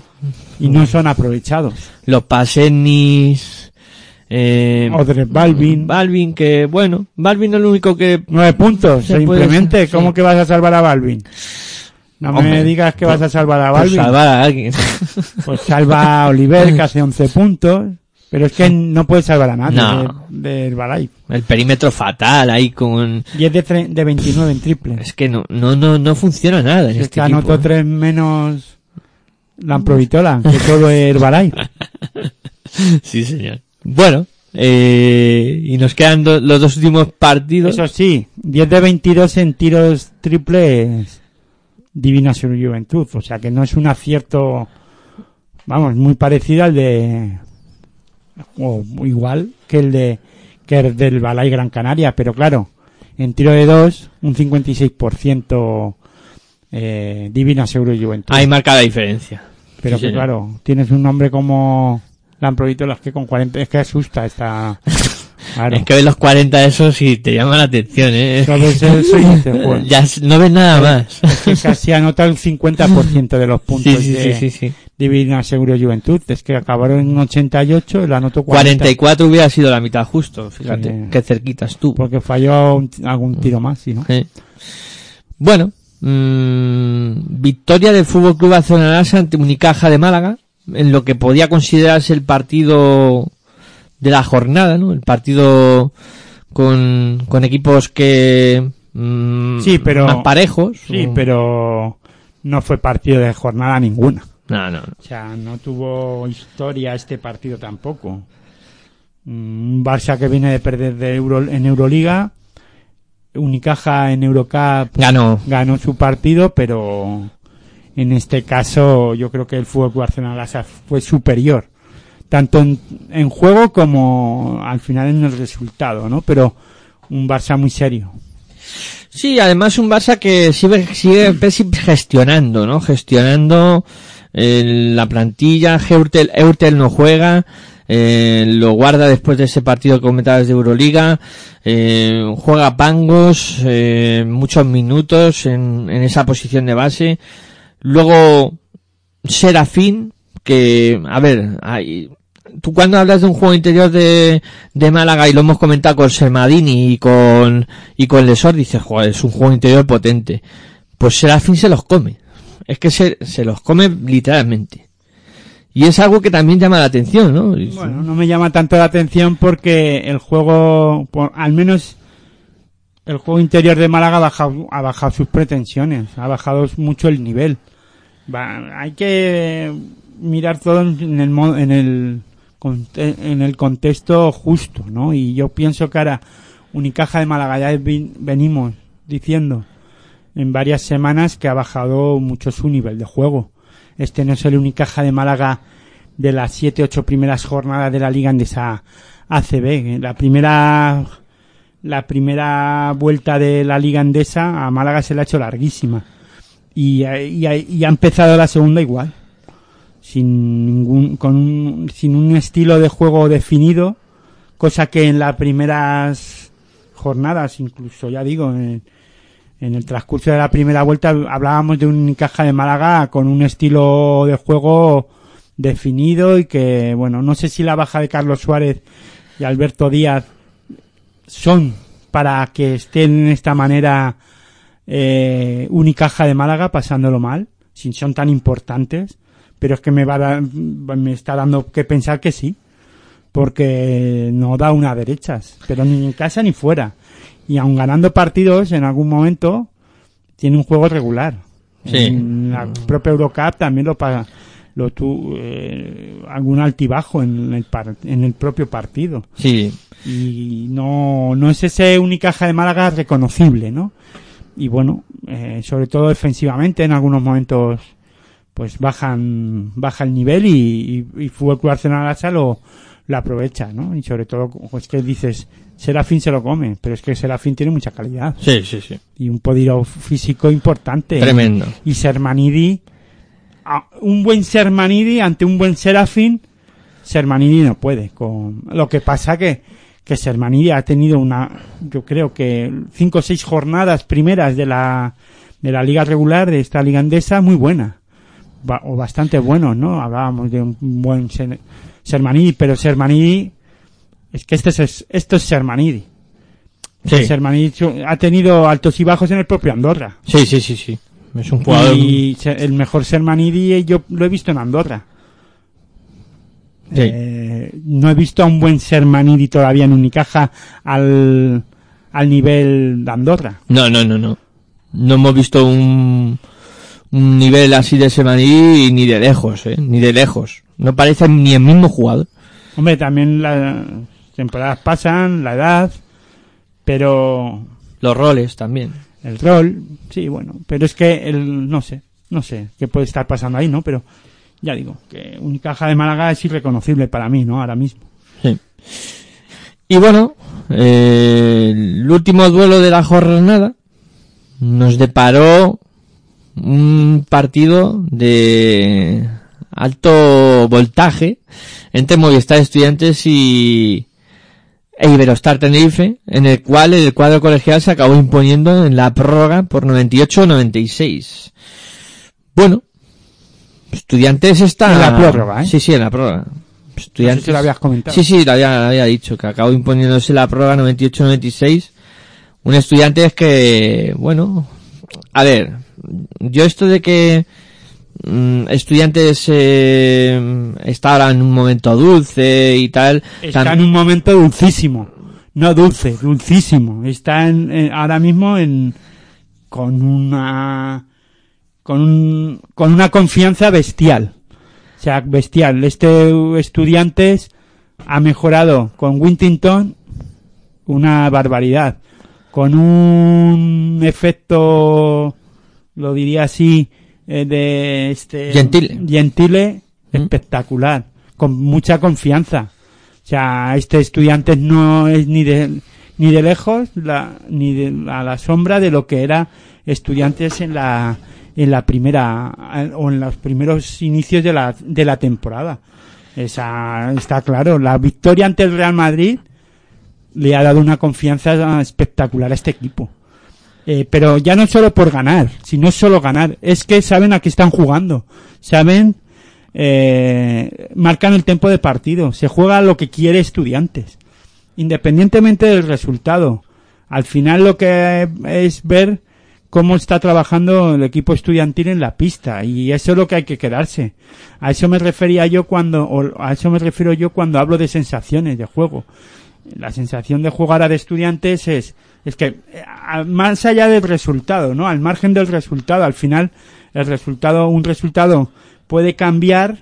Y no son aprovechados. los Pasenis, eh, Odre Balvin. Balvin, que bueno, Balvin es lo único que Nueve puntos, Se puede simplemente. sí. ¿Cómo que vas a salvar a Balvin? No me digas que vas a salvar a por Balvin. salvar a alguien. Pues salva a Oliver, que hace 11 puntos. Pero es que no puede salvar a nadie No. de, de Herbalife. El perímetro fatal ahí con... 10 de, tre- de 29 en triple. Es que no, no, no, no funciona nada en Es este que equipo. anotó tres menos Lamprovitola, que todo Herbalife. Sí, señor. Bueno, eh, y nos quedan do- los dos últimos partidos. Eso sí, 10 de 22 en tiros triples Divina Sur Juventud. O sea que no es un acierto, vamos, muy parecido al de, o igual que el de, que el del Balay Gran Canaria. Pero claro, en tiro de 2, un 56% eh, Divina Seguro Juventud. Ahí marca la diferencia. Pero sí, que señor. claro, tienes un nombre como Lamprovitola, que con 40, es que asusta esta, claro. Es que ves los 40 esos y te llama la atención, ¿eh? Entonces eso y dices, "Joder". ya no ves nada más. que casi anota el 50% de los puntos Sí, sí, de sí, sí, sí. Divina Seguro Juventud. Es que acabaron en 88 y lo anotó 40. 44 hubiera sido la mitad justo, fíjate, Sí. qué cerquita estuvo. Porque falló un- algún tiro más, ¿sí, no? Sí. Bueno, mm, victoria del Fútbol Club Barcelona ante Unicaja de Málaga, en lo que podía considerarse el partido de la jornada, ¿no? El partido con, con equipos que mm, Sí, pero- más parejos. Sí, o- pero no fue partido de jornada ninguna. no, no, no. O sea, no tuvo historia este partido tampoco. Mm, Un Barça que viene de perder de Euro, en Euroliga, Unicaja en Eurocup ganó. ganó su partido, pero en este caso yo creo que el Fútbol Barcelona fue superior, tanto en, en juego como al final en el resultado, ¿no? Pero un Barça muy serio. Sí, además un Barça que sigue, sigue gestionando, ¿no? Gestionando eh, la plantilla, Eurtel, Eurtel no juega, eh, lo guarda después de ese partido que comentabas de Euroliga, eh, juega Pangos, eh, muchos minutos en, en esa posición de base. Luego, Serafín, que, a ver, hay, tú cuando hablas de un juego interior de, de Málaga y lo hemos comentado con Sermadini y con, y con Lesor, dices, joder, es un juego interior potente. Pues Serafín se los come. Es que se, se los come literalmente. Y es algo que también llama la atención, ¿no? Bueno, no me llama tanto la atención porque el juego, por- al menos el juego interior de Málaga ha bajado, ha bajado sus pretensiones, ha bajado mucho el nivel. Va- hay que mirar todo en el, en el, en el contexto justo, ¿no? Y yo pienso que ahora Unicaja de Málaga ya venimos diciendo en varias semanas que ha bajado mucho su nivel de juego. Este no es el Unicaja de Málaga de las siete, ocho primeras jornadas de la Liga Andesa ACB. La primera, la primera vuelta de la Liga Andesa a Málaga se la ha hecho larguísima. Y, y ha empezado la segunda igual. Sin ningún, con un, sin un estilo de juego definido. Cosa que en las primeras jornadas, incluso ya digo, en, el transcurso de la primera vuelta hablábamos de un caja de Málaga con un estilo de juego definido y que, bueno, no sé si la baja de Carlos Suárez y Alberto Díaz son para que estén en esta manera eh, Unicaja de Málaga pasándolo mal, si son tan importantes, pero es que me va a dar- me está dando que pensar que sí, porque no da una derechas, pero ni en casa ni fuera. Y aun ganando partidos, en algún momento tiene un juego regular. Sí. En la propia Eurocup también lo paga lo tu, eh, algún altibajo en el, par- en el propio partido Sí, y no, no es ese Unicaja de Málaga reconocible, ¿no? Y bueno, eh, sobre todo defensivamente en algunos momentos pues bajan baja el nivel y, y, y Fútbol Club Arsenal Asa lo, lo aprovecha, ¿no? Y sobre todo pues que dices Serafín se lo come, pero es que Serafín tiene mucha calidad sí, sí, sí. y un poder físico importante. Tremendo. Y Sermanidi, a- un buen Sermanidi ante un buen Serafín, Sermanidi no puede. Con, lo que pasa que, que Sermanidi ha tenido una, yo creo que cinco o seis jornadas primeras de la, de la liga regular, de esta liga andesa, muy buena. O bastante buenos, ¿no? Hablábamos de un buen Ser- Sermanidi, pero Sermanidi, es que este es, esto es Sermanidi. Sí, Sermanidi ha tenido altos y bajos en el propio Andorra. sí, sí, sí, sí. Es un jugador... Y el mejor Sermanidi yo lo he visto en Andorra. Sí. Eh, no he visto a un buen Sermanidi todavía en Unicaja al, al nivel de Andorra. No, no, no, no. No hemos visto un, un nivel así de Semaní ni de lejos, eh, ni de lejos. No parece ni el mismo jugador. Hombre, también las temporadas pasan, la edad, pero Los roles también. el rol, sí, bueno, pero es que el, no sé, no sé qué puede estar pasando ahí, ¿no? Pero ya digo, que Unicaja de Málaga es irreconocible para mí, ¿no? Ahora mismo. Sí. Y bueno, eh, el último duelo de la jornada nos deparó un partido de alto voltaje entre Movistar Estudiantes y e Iberostar Tenerife, en el cual el cuadro colegial se acabó imponiendo en la prórroga por 98-96. Bueno, Estudiantes está... En la prórroga, ¿eh? Sí, sí, en la prórroga. Estudiantes... si lo habías comentado. Sí, sí, lo había, lo había dicho, que acabó imponiéndose la prórroga 98-96. Un estudiante es que, bueno, a ver, yo esto de que mm, estudiantes eh, está ahora en un momento dulce y tal, Está en un momento dulcísimo. No dulce, dulcísimo. Está en, en- ahora mismo en, con una, con un, con una confianza bestial. O sea, bestial. Este estudiantes ha mejorado con Wintington una barbaridad. Con un efecto, lo diría así, eh, de este Gentile. Gentile Mm. espectacular, con mucha confianza. O sea, este estudiante no es ni de ni de lejos la, ni de, a la sombra de lo que era estudiantes en la en la primera eh, o en los primeros inicios de la de la temporada. Esa está claro, la victoria ante el Real Madrid le ha dado una confianza espectacular a este equipo. Eh, pero ya no solo por ganar, sino solo ganar, es que saben a qué están jugando, saben, eh, marcan el tiempo de partido, se juega lo que quiere estudiantes, independientemente del resultado. Al final lo que es ver cómo está trabajando el equipo estudiantil en la pista y eso es lo que hay que quedarse. A eso me refería yo cuando, o a eso me refiero yo cuando hablo de sensaciones de juego. La sensación de jugar a de estudiantes es, es que más allá del resultado, ¿no? Al margen del resultado, al final el resultado, un resultado puede cambiar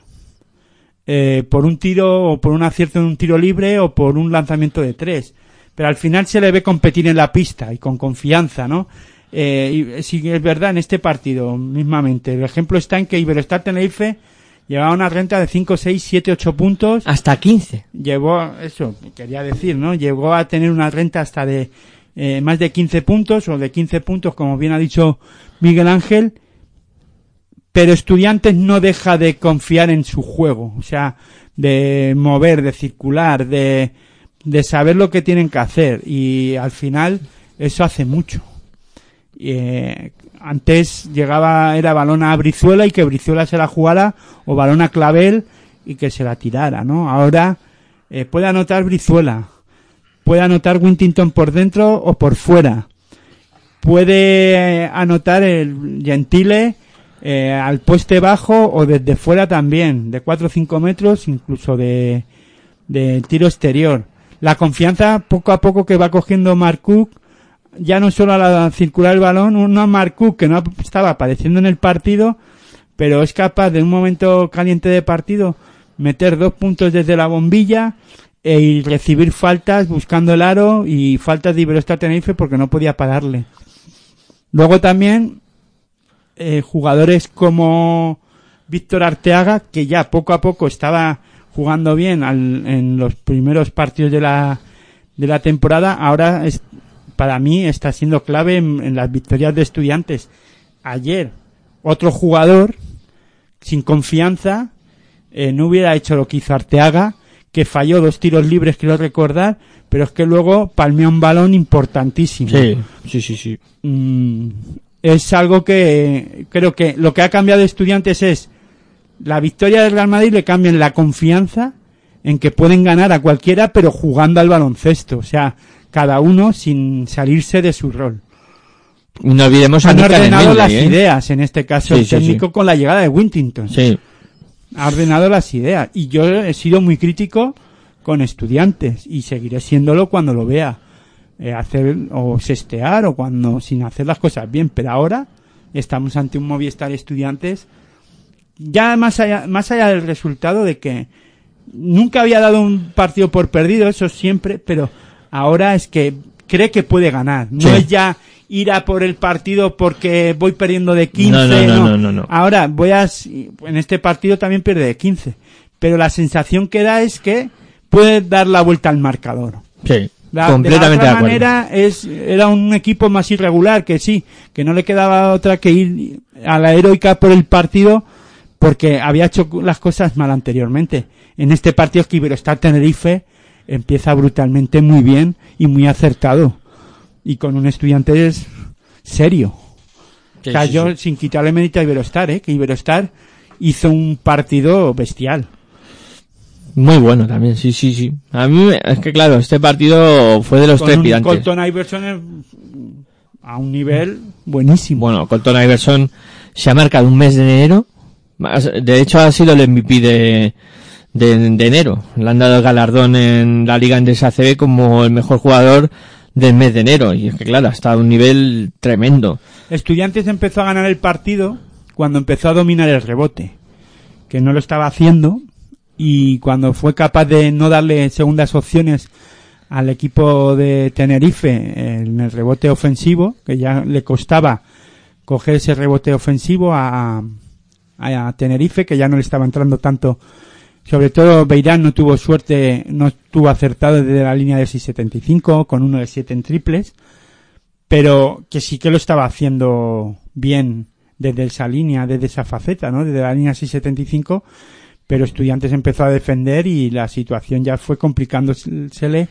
eh, por un tiro o por un acierto en un tiro libre o por un lanzamiento de tres. Pero al final se le ve competir en la pista y con confianza, ¿no? Eh, y sí es verdad en este partido mismamente. El ejemplo está en que Iberostar Tenerife llevaba una renta de 5, 6, 7, 8 puntos. Hasta 15. Llevó, eso quería decir, ¿no? Llegó a tener una renta hasta de eh, más de 15 puntos o de 15 puntos, como bien ha dicho Miguel Ángel. Pero Estudiantes no deja de confiar en su juego, o sea, de mover, de circular, de, de saber lo que tienen que hacer y al final eso hace mucho. Eh, antes llegaba, era balón a Brizuela y que Brizuela se la jugara o balón a Clavel y que se la tirara, ¿no? Ahora eh, puede anotar Brizuela, puede anotar Wintington por dentro o por fuera, puede eh, anotar el Gentile eh, al poste bajo o desde fuera también, de 4 o 5 metros, incluso de, de tiro exterior. La confianza poco a poco que va cogiendo Mark Cook, ya no solo a la circular el balón, uno Mark Cook que no estaba apareciendo en el partido, pero es capaz de un momento caliente de partido meter dos puntos desde la bombilla e y recibir faltas buscando el aro y faltas de Iberostar Tenerife porque no podía pararle. Luego también eh, jugadores como Víctor Arteaga, que ya poco a poco estaba jugando bien al- en los primeros partidos de la, de la temporada, ahora es, para mí está siendo clave en, en las victorias de estudiantes. Ayer, otro jugador sin confianza eh, no hubiera hecho lo que hizo Arteaga, que falló dos tiros libres, quiero recordar, pero es que luego palmeó un balón importantísimo. Sí, sí, sí, sí. Mm, es algo que creo que lo que ha cambiado de estudiantes es la victoria del Real Madrid le cambian la confianza en que pueden ganar a cualquiera pero jugando al baloncesto, o sea, cada uno sin salirse de su rol. No olvidemos Han ordenado las ¿eh? ideas, en este caso Sí, el sí, técnico sí. con la llegada de Wintington. Sí. Ha ordenado las ideas y yo he sido muy crítico con estudiantes y seguiré siéndolo cuando lo vea eh, hacer o sestear o cuando sin hacer las cosas bien, pero ahora estamos ante un Movistar Estudiantes ya más allá, más allá del resultado de que nunca había dado un partido por perdido, eso siempre, pero ahora es que cree que puede ganar. No Sí. es ya ir a por el partido porque voy perdiendo de 15. No, no, no, no, no, no. Ahora voy a, en este partido también pierde de 15. Pero la sensación que da es que puede dar la vuelta al marcador. Sí. La, completamente de de la otra acuerdo. manera es, era un equipo más irregular, que sí, que no le quedaba otra que ir a la heroica por el partido porque había hecho las cosas mal anteriormente. En este partido es que Iberostar Tenerife empieza brutalmente muy bien y muy acertado. Y con un estudiante es serio. Sí, sí. sin quitarle mérito a Iberostar, ¿eh? que Iberostar hizo un partido bestial. Muy bueno también, sí, sí, sí. A mí, me- es que claro, este partido fue de los Con un trepidantes. Colton Iverson eh, a un nivel buenísimo. Bueno, Colton Iverson se ha marcado un mes de enero. De hecho, ha sido el MVP de, de, enero. Le han dado el galardón en la Liga Endesa ACB como el mejor jugador del mes de enero. Y es que claro, ha estado a un nivel tremendo. Estudiantes empezó a ganar el partido cuando empezó a dominar el rebote, que no lo estaba haciendo y cuando fue capaz de no darle segundas opciones al equipo de Tenerife en el rebote ofensivo, que ya le costaba coger ese rebote ofensivo a, a Tenerife, que ya no le estaba entrando tanto. Sobre todo Beirán no tuvo suerte, no estuvo acertado desde la línea de 6.75 con uno de 7 en triples pero que sí que lo estaba haciendo bien desde esa línea, desde esa faceta, ¿no? Desde la línea 675, pero Estudiantes empezó a defender y la situación ya fue complicándosele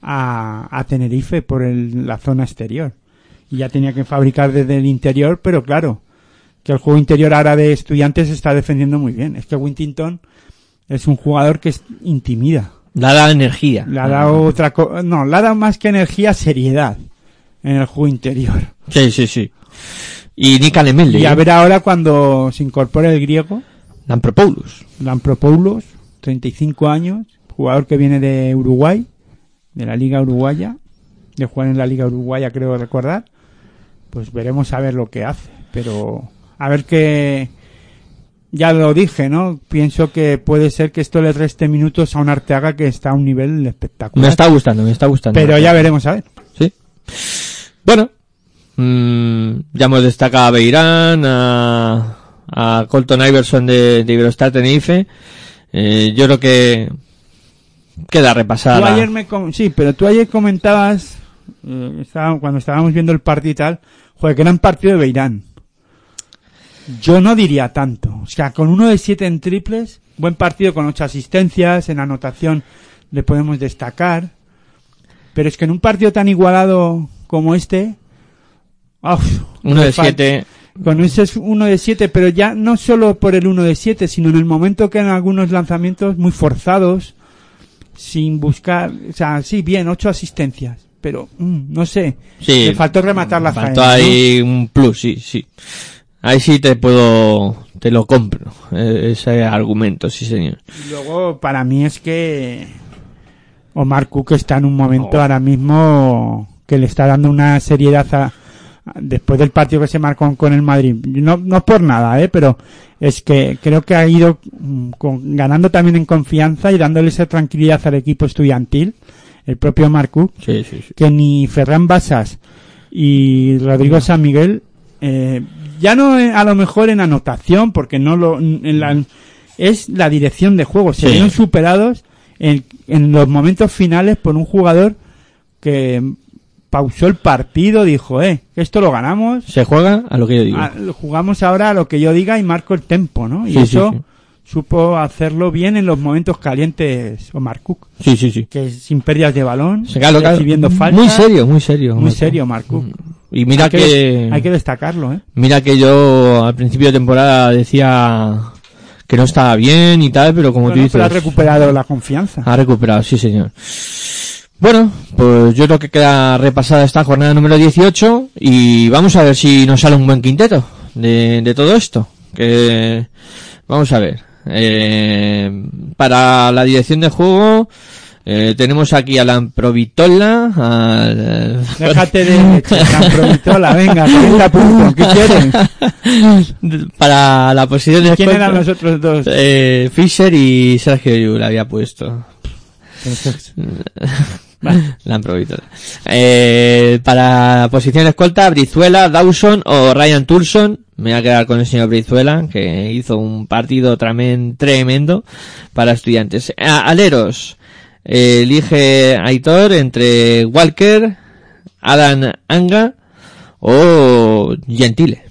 a, a Tenerife por el- la zona exterior. Y ya tenía que fabricar desde el interior, pero claro, que el juego interior ahora de Estudiantes está defendiendo muy bien. Es que Wintington es un jugador que es- intimida. Le ha dado energía. Le ha dado otra co- no, le ha dado más que energía, seriedad en el juego interior. Sí, sí, sí. Y Nikan Emelde. Y a ver ahora cuando se incorpore el griego, Lampropoulos. Lampropoulos, 35 años, jugador que viene de Uruguay, de la Liga Uruguaya, de jugar en la Liga Uruguaya creo recordar, pues veremos a ver lo que hace. Pero a ver que, ya lo dije, ¿no? Pienso que puede ser que esto le reste minutos a un Arteaga que está a un nivel espectacular. Me está gustando, me está gustando. Pero ya veremos a ver. Sí. Bueno, mm, ya hemos destacado a Beirán, a, a Colton Iverson de, de Iberostar Tenerife. Eh, yo creo que queda repasada. Tú ayer me sí, pero tú ayer comentabas, eh, estaba- cuando estábamos viendo el partido y tal, joder, que era un partido de Beirán. Yo no diría tanto. O sea, con uno de siete en triples, buen partido con ocho asistencias, en anotación le podemos destacar. Pero es que en un partido tan igualado como este, uf, Uno de siete. Con ese es uno de siete, pero ya no solo por el uno de siete, sino en el momento que en algunos lanzamientos muy forzados, sin buscar, o sea, sí, bien, ocho asistencias, pero mm, no sé, Sí. le faltó rematar la Faltó faena, ¿no? ahí un plus, sí, sí. Ahí sí te puedo, te lo compro, eh, ese argumento, sí señor. Y luego, para mí es que Omar Cook está en un momento Oh. ahora mismo que le está dando una seriedad a, después del partido que se marcó con el Madrid. No, no por nada, ¿eh? pero es que creo que ha ido mm, con- ganando también en confianza y dándole esa tranquilidad al equipo estudiantil, el propio Omar Cook, Sí, sí, sí. que ni Ferran Basas y Rodrigo San Miguel, eh, ya no a lo mejor en anotación, porque no lo, en la, es la dirección de juego. Se Sí. vieron superados en, en los momentos finales por un jugador que pausó el partido, dijo, eh, que esto lo ganamos, Se juega a lo que yo digo. a- lo jugamos ahora a lo que yo diga y marco el tempo, ¿no? Y Sí, eso sí. supo hacerlo bien en los momentos calientes Omar Cook, Sí, sí, sí. que sin pérdidas de balón, Se recibiendo faltas. Muy serio, muy serio. Muy serio, Omar Cook. Y mira hay que, hay que destacarlo, ¿eh? mira que yo al principio de temporada decía que no estaba bien y tal, pero como Bueno, tú dices, pero ha recuperado la confianza. ha recuperado, sí señor. Bueno, pues yo creo que queda repasada esta jornada número 18 y vamos a ver si nos sale un buen quinteto de, de todo esto. Que vamos a ver. Eh, para la dirección de juego eh, tenemos aquí a la Provitola, al, Déjate de provitola, venga, 40 puntos, ¿qué quieres? para la posición de ¿Quién eran los otros dos? eh, Fisher y Sergio Llull había puesto. La han. Eh, para posición escolta, Brizuela, Dawson o Ryan Tulson. Me voy a quedar con el señor Brizuela, que hizo un partido tremendo para estudiantes. A- aleros, eh, elige Aitor entre Walker, Adam Anga o Gentile.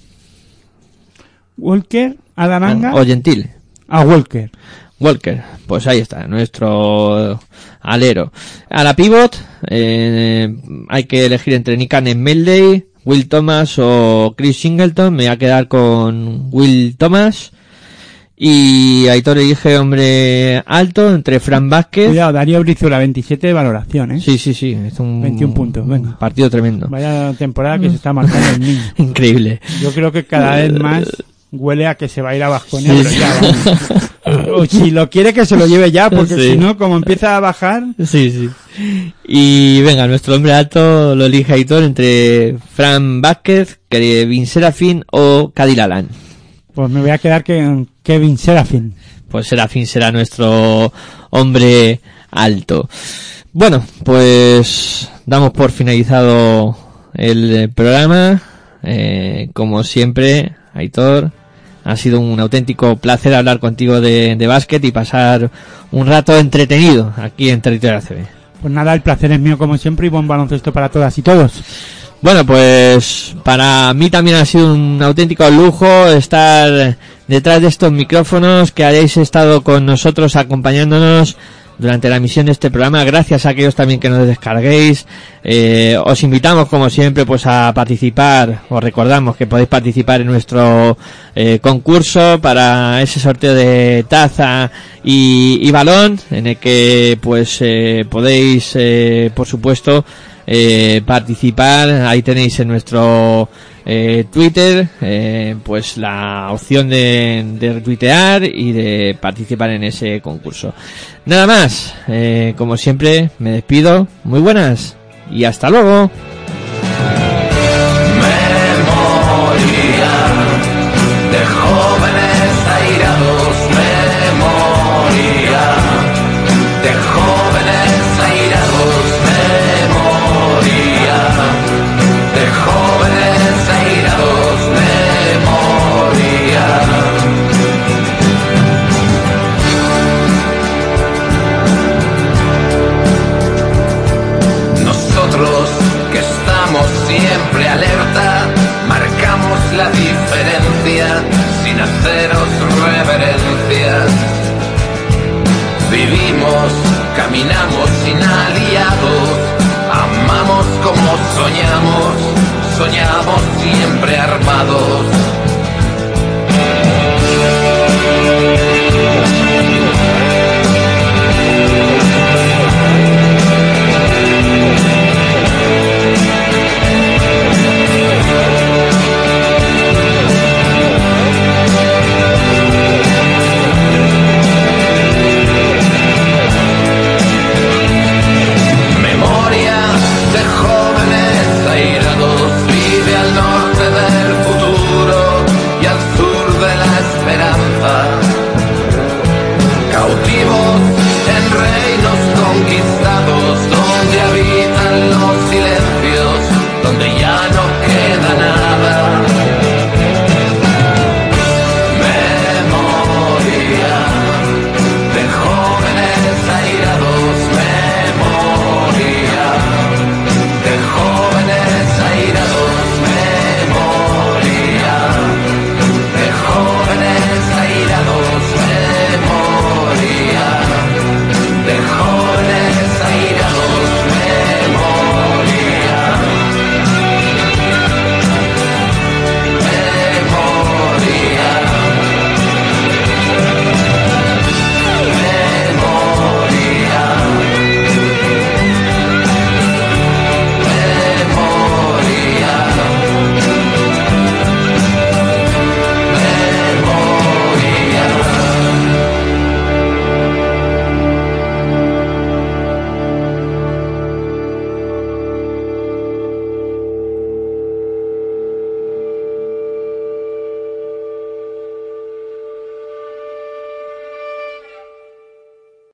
Walker, Adananga, O Gentile. a Walker. Walker, pues ahí está, nuestro alero. A la pivot, eh, hay que elegir entre Nikan Meldey, Will Thomas o Chris Singleton. Me voy a quedar con Will Thomas. Y Aitor elige hombre alto entre Fran Vázquez. Cuidado, Darío Brizuela, 27 de valoración, ¿eh? Sí, sí, sí. Es un 21 puntos, venga. partido tremendo. Vaya temporada que se está marcando el niño. Increíble. Yo creo que cada vez más huele a que se va a ir a Vasconia, Sí, sí. O si lo quiere que se lo lleve ya, porque Sí. si no, como empieza a bajar, Sí, sí. Y venga, nuestro hombre alto lo elige Aitor entre Fran Vázquez, Kevin Serafín o Kadir Alan. Pues me voy a quedar que Kevin Serafin. Pues Serafín será nuestro hombre alto. Bueno, pues damos por finalizado el programa. Eh, como siempre, Aitor, ha sido un auténtico placer hablar contigo de, de básquet y pasar un rato entretenido aquí en Territorio ACB. Pues nada, el placer es mío como siempre y buen baloncesto para todas y todos. Bueno, pues para mí también ha sido un auténtico lujo estar detrás de estos micrófonos que habéis estado con nosotros acompañándonos durante la emisión de este programa. Gracias a aquellos también que nos descarguéis. Eh, os invitamos, como siempre, pues a participar. Os recordamos que podéis participar en nuestro eh, concurso para ese sorteo de taza y, y balón, en el que pues eh, podéis, eh, por supuesto, eh, participar, ahí tenéis en nuestro eh, Twitter, eh, pues la opción de, retuitear y de participar en ese concurso. Nada más, como siempre, me despido. Muy buenas y hasta luego. Caminamos sin aliados, amamos como soñamos, soñamos siempre armados.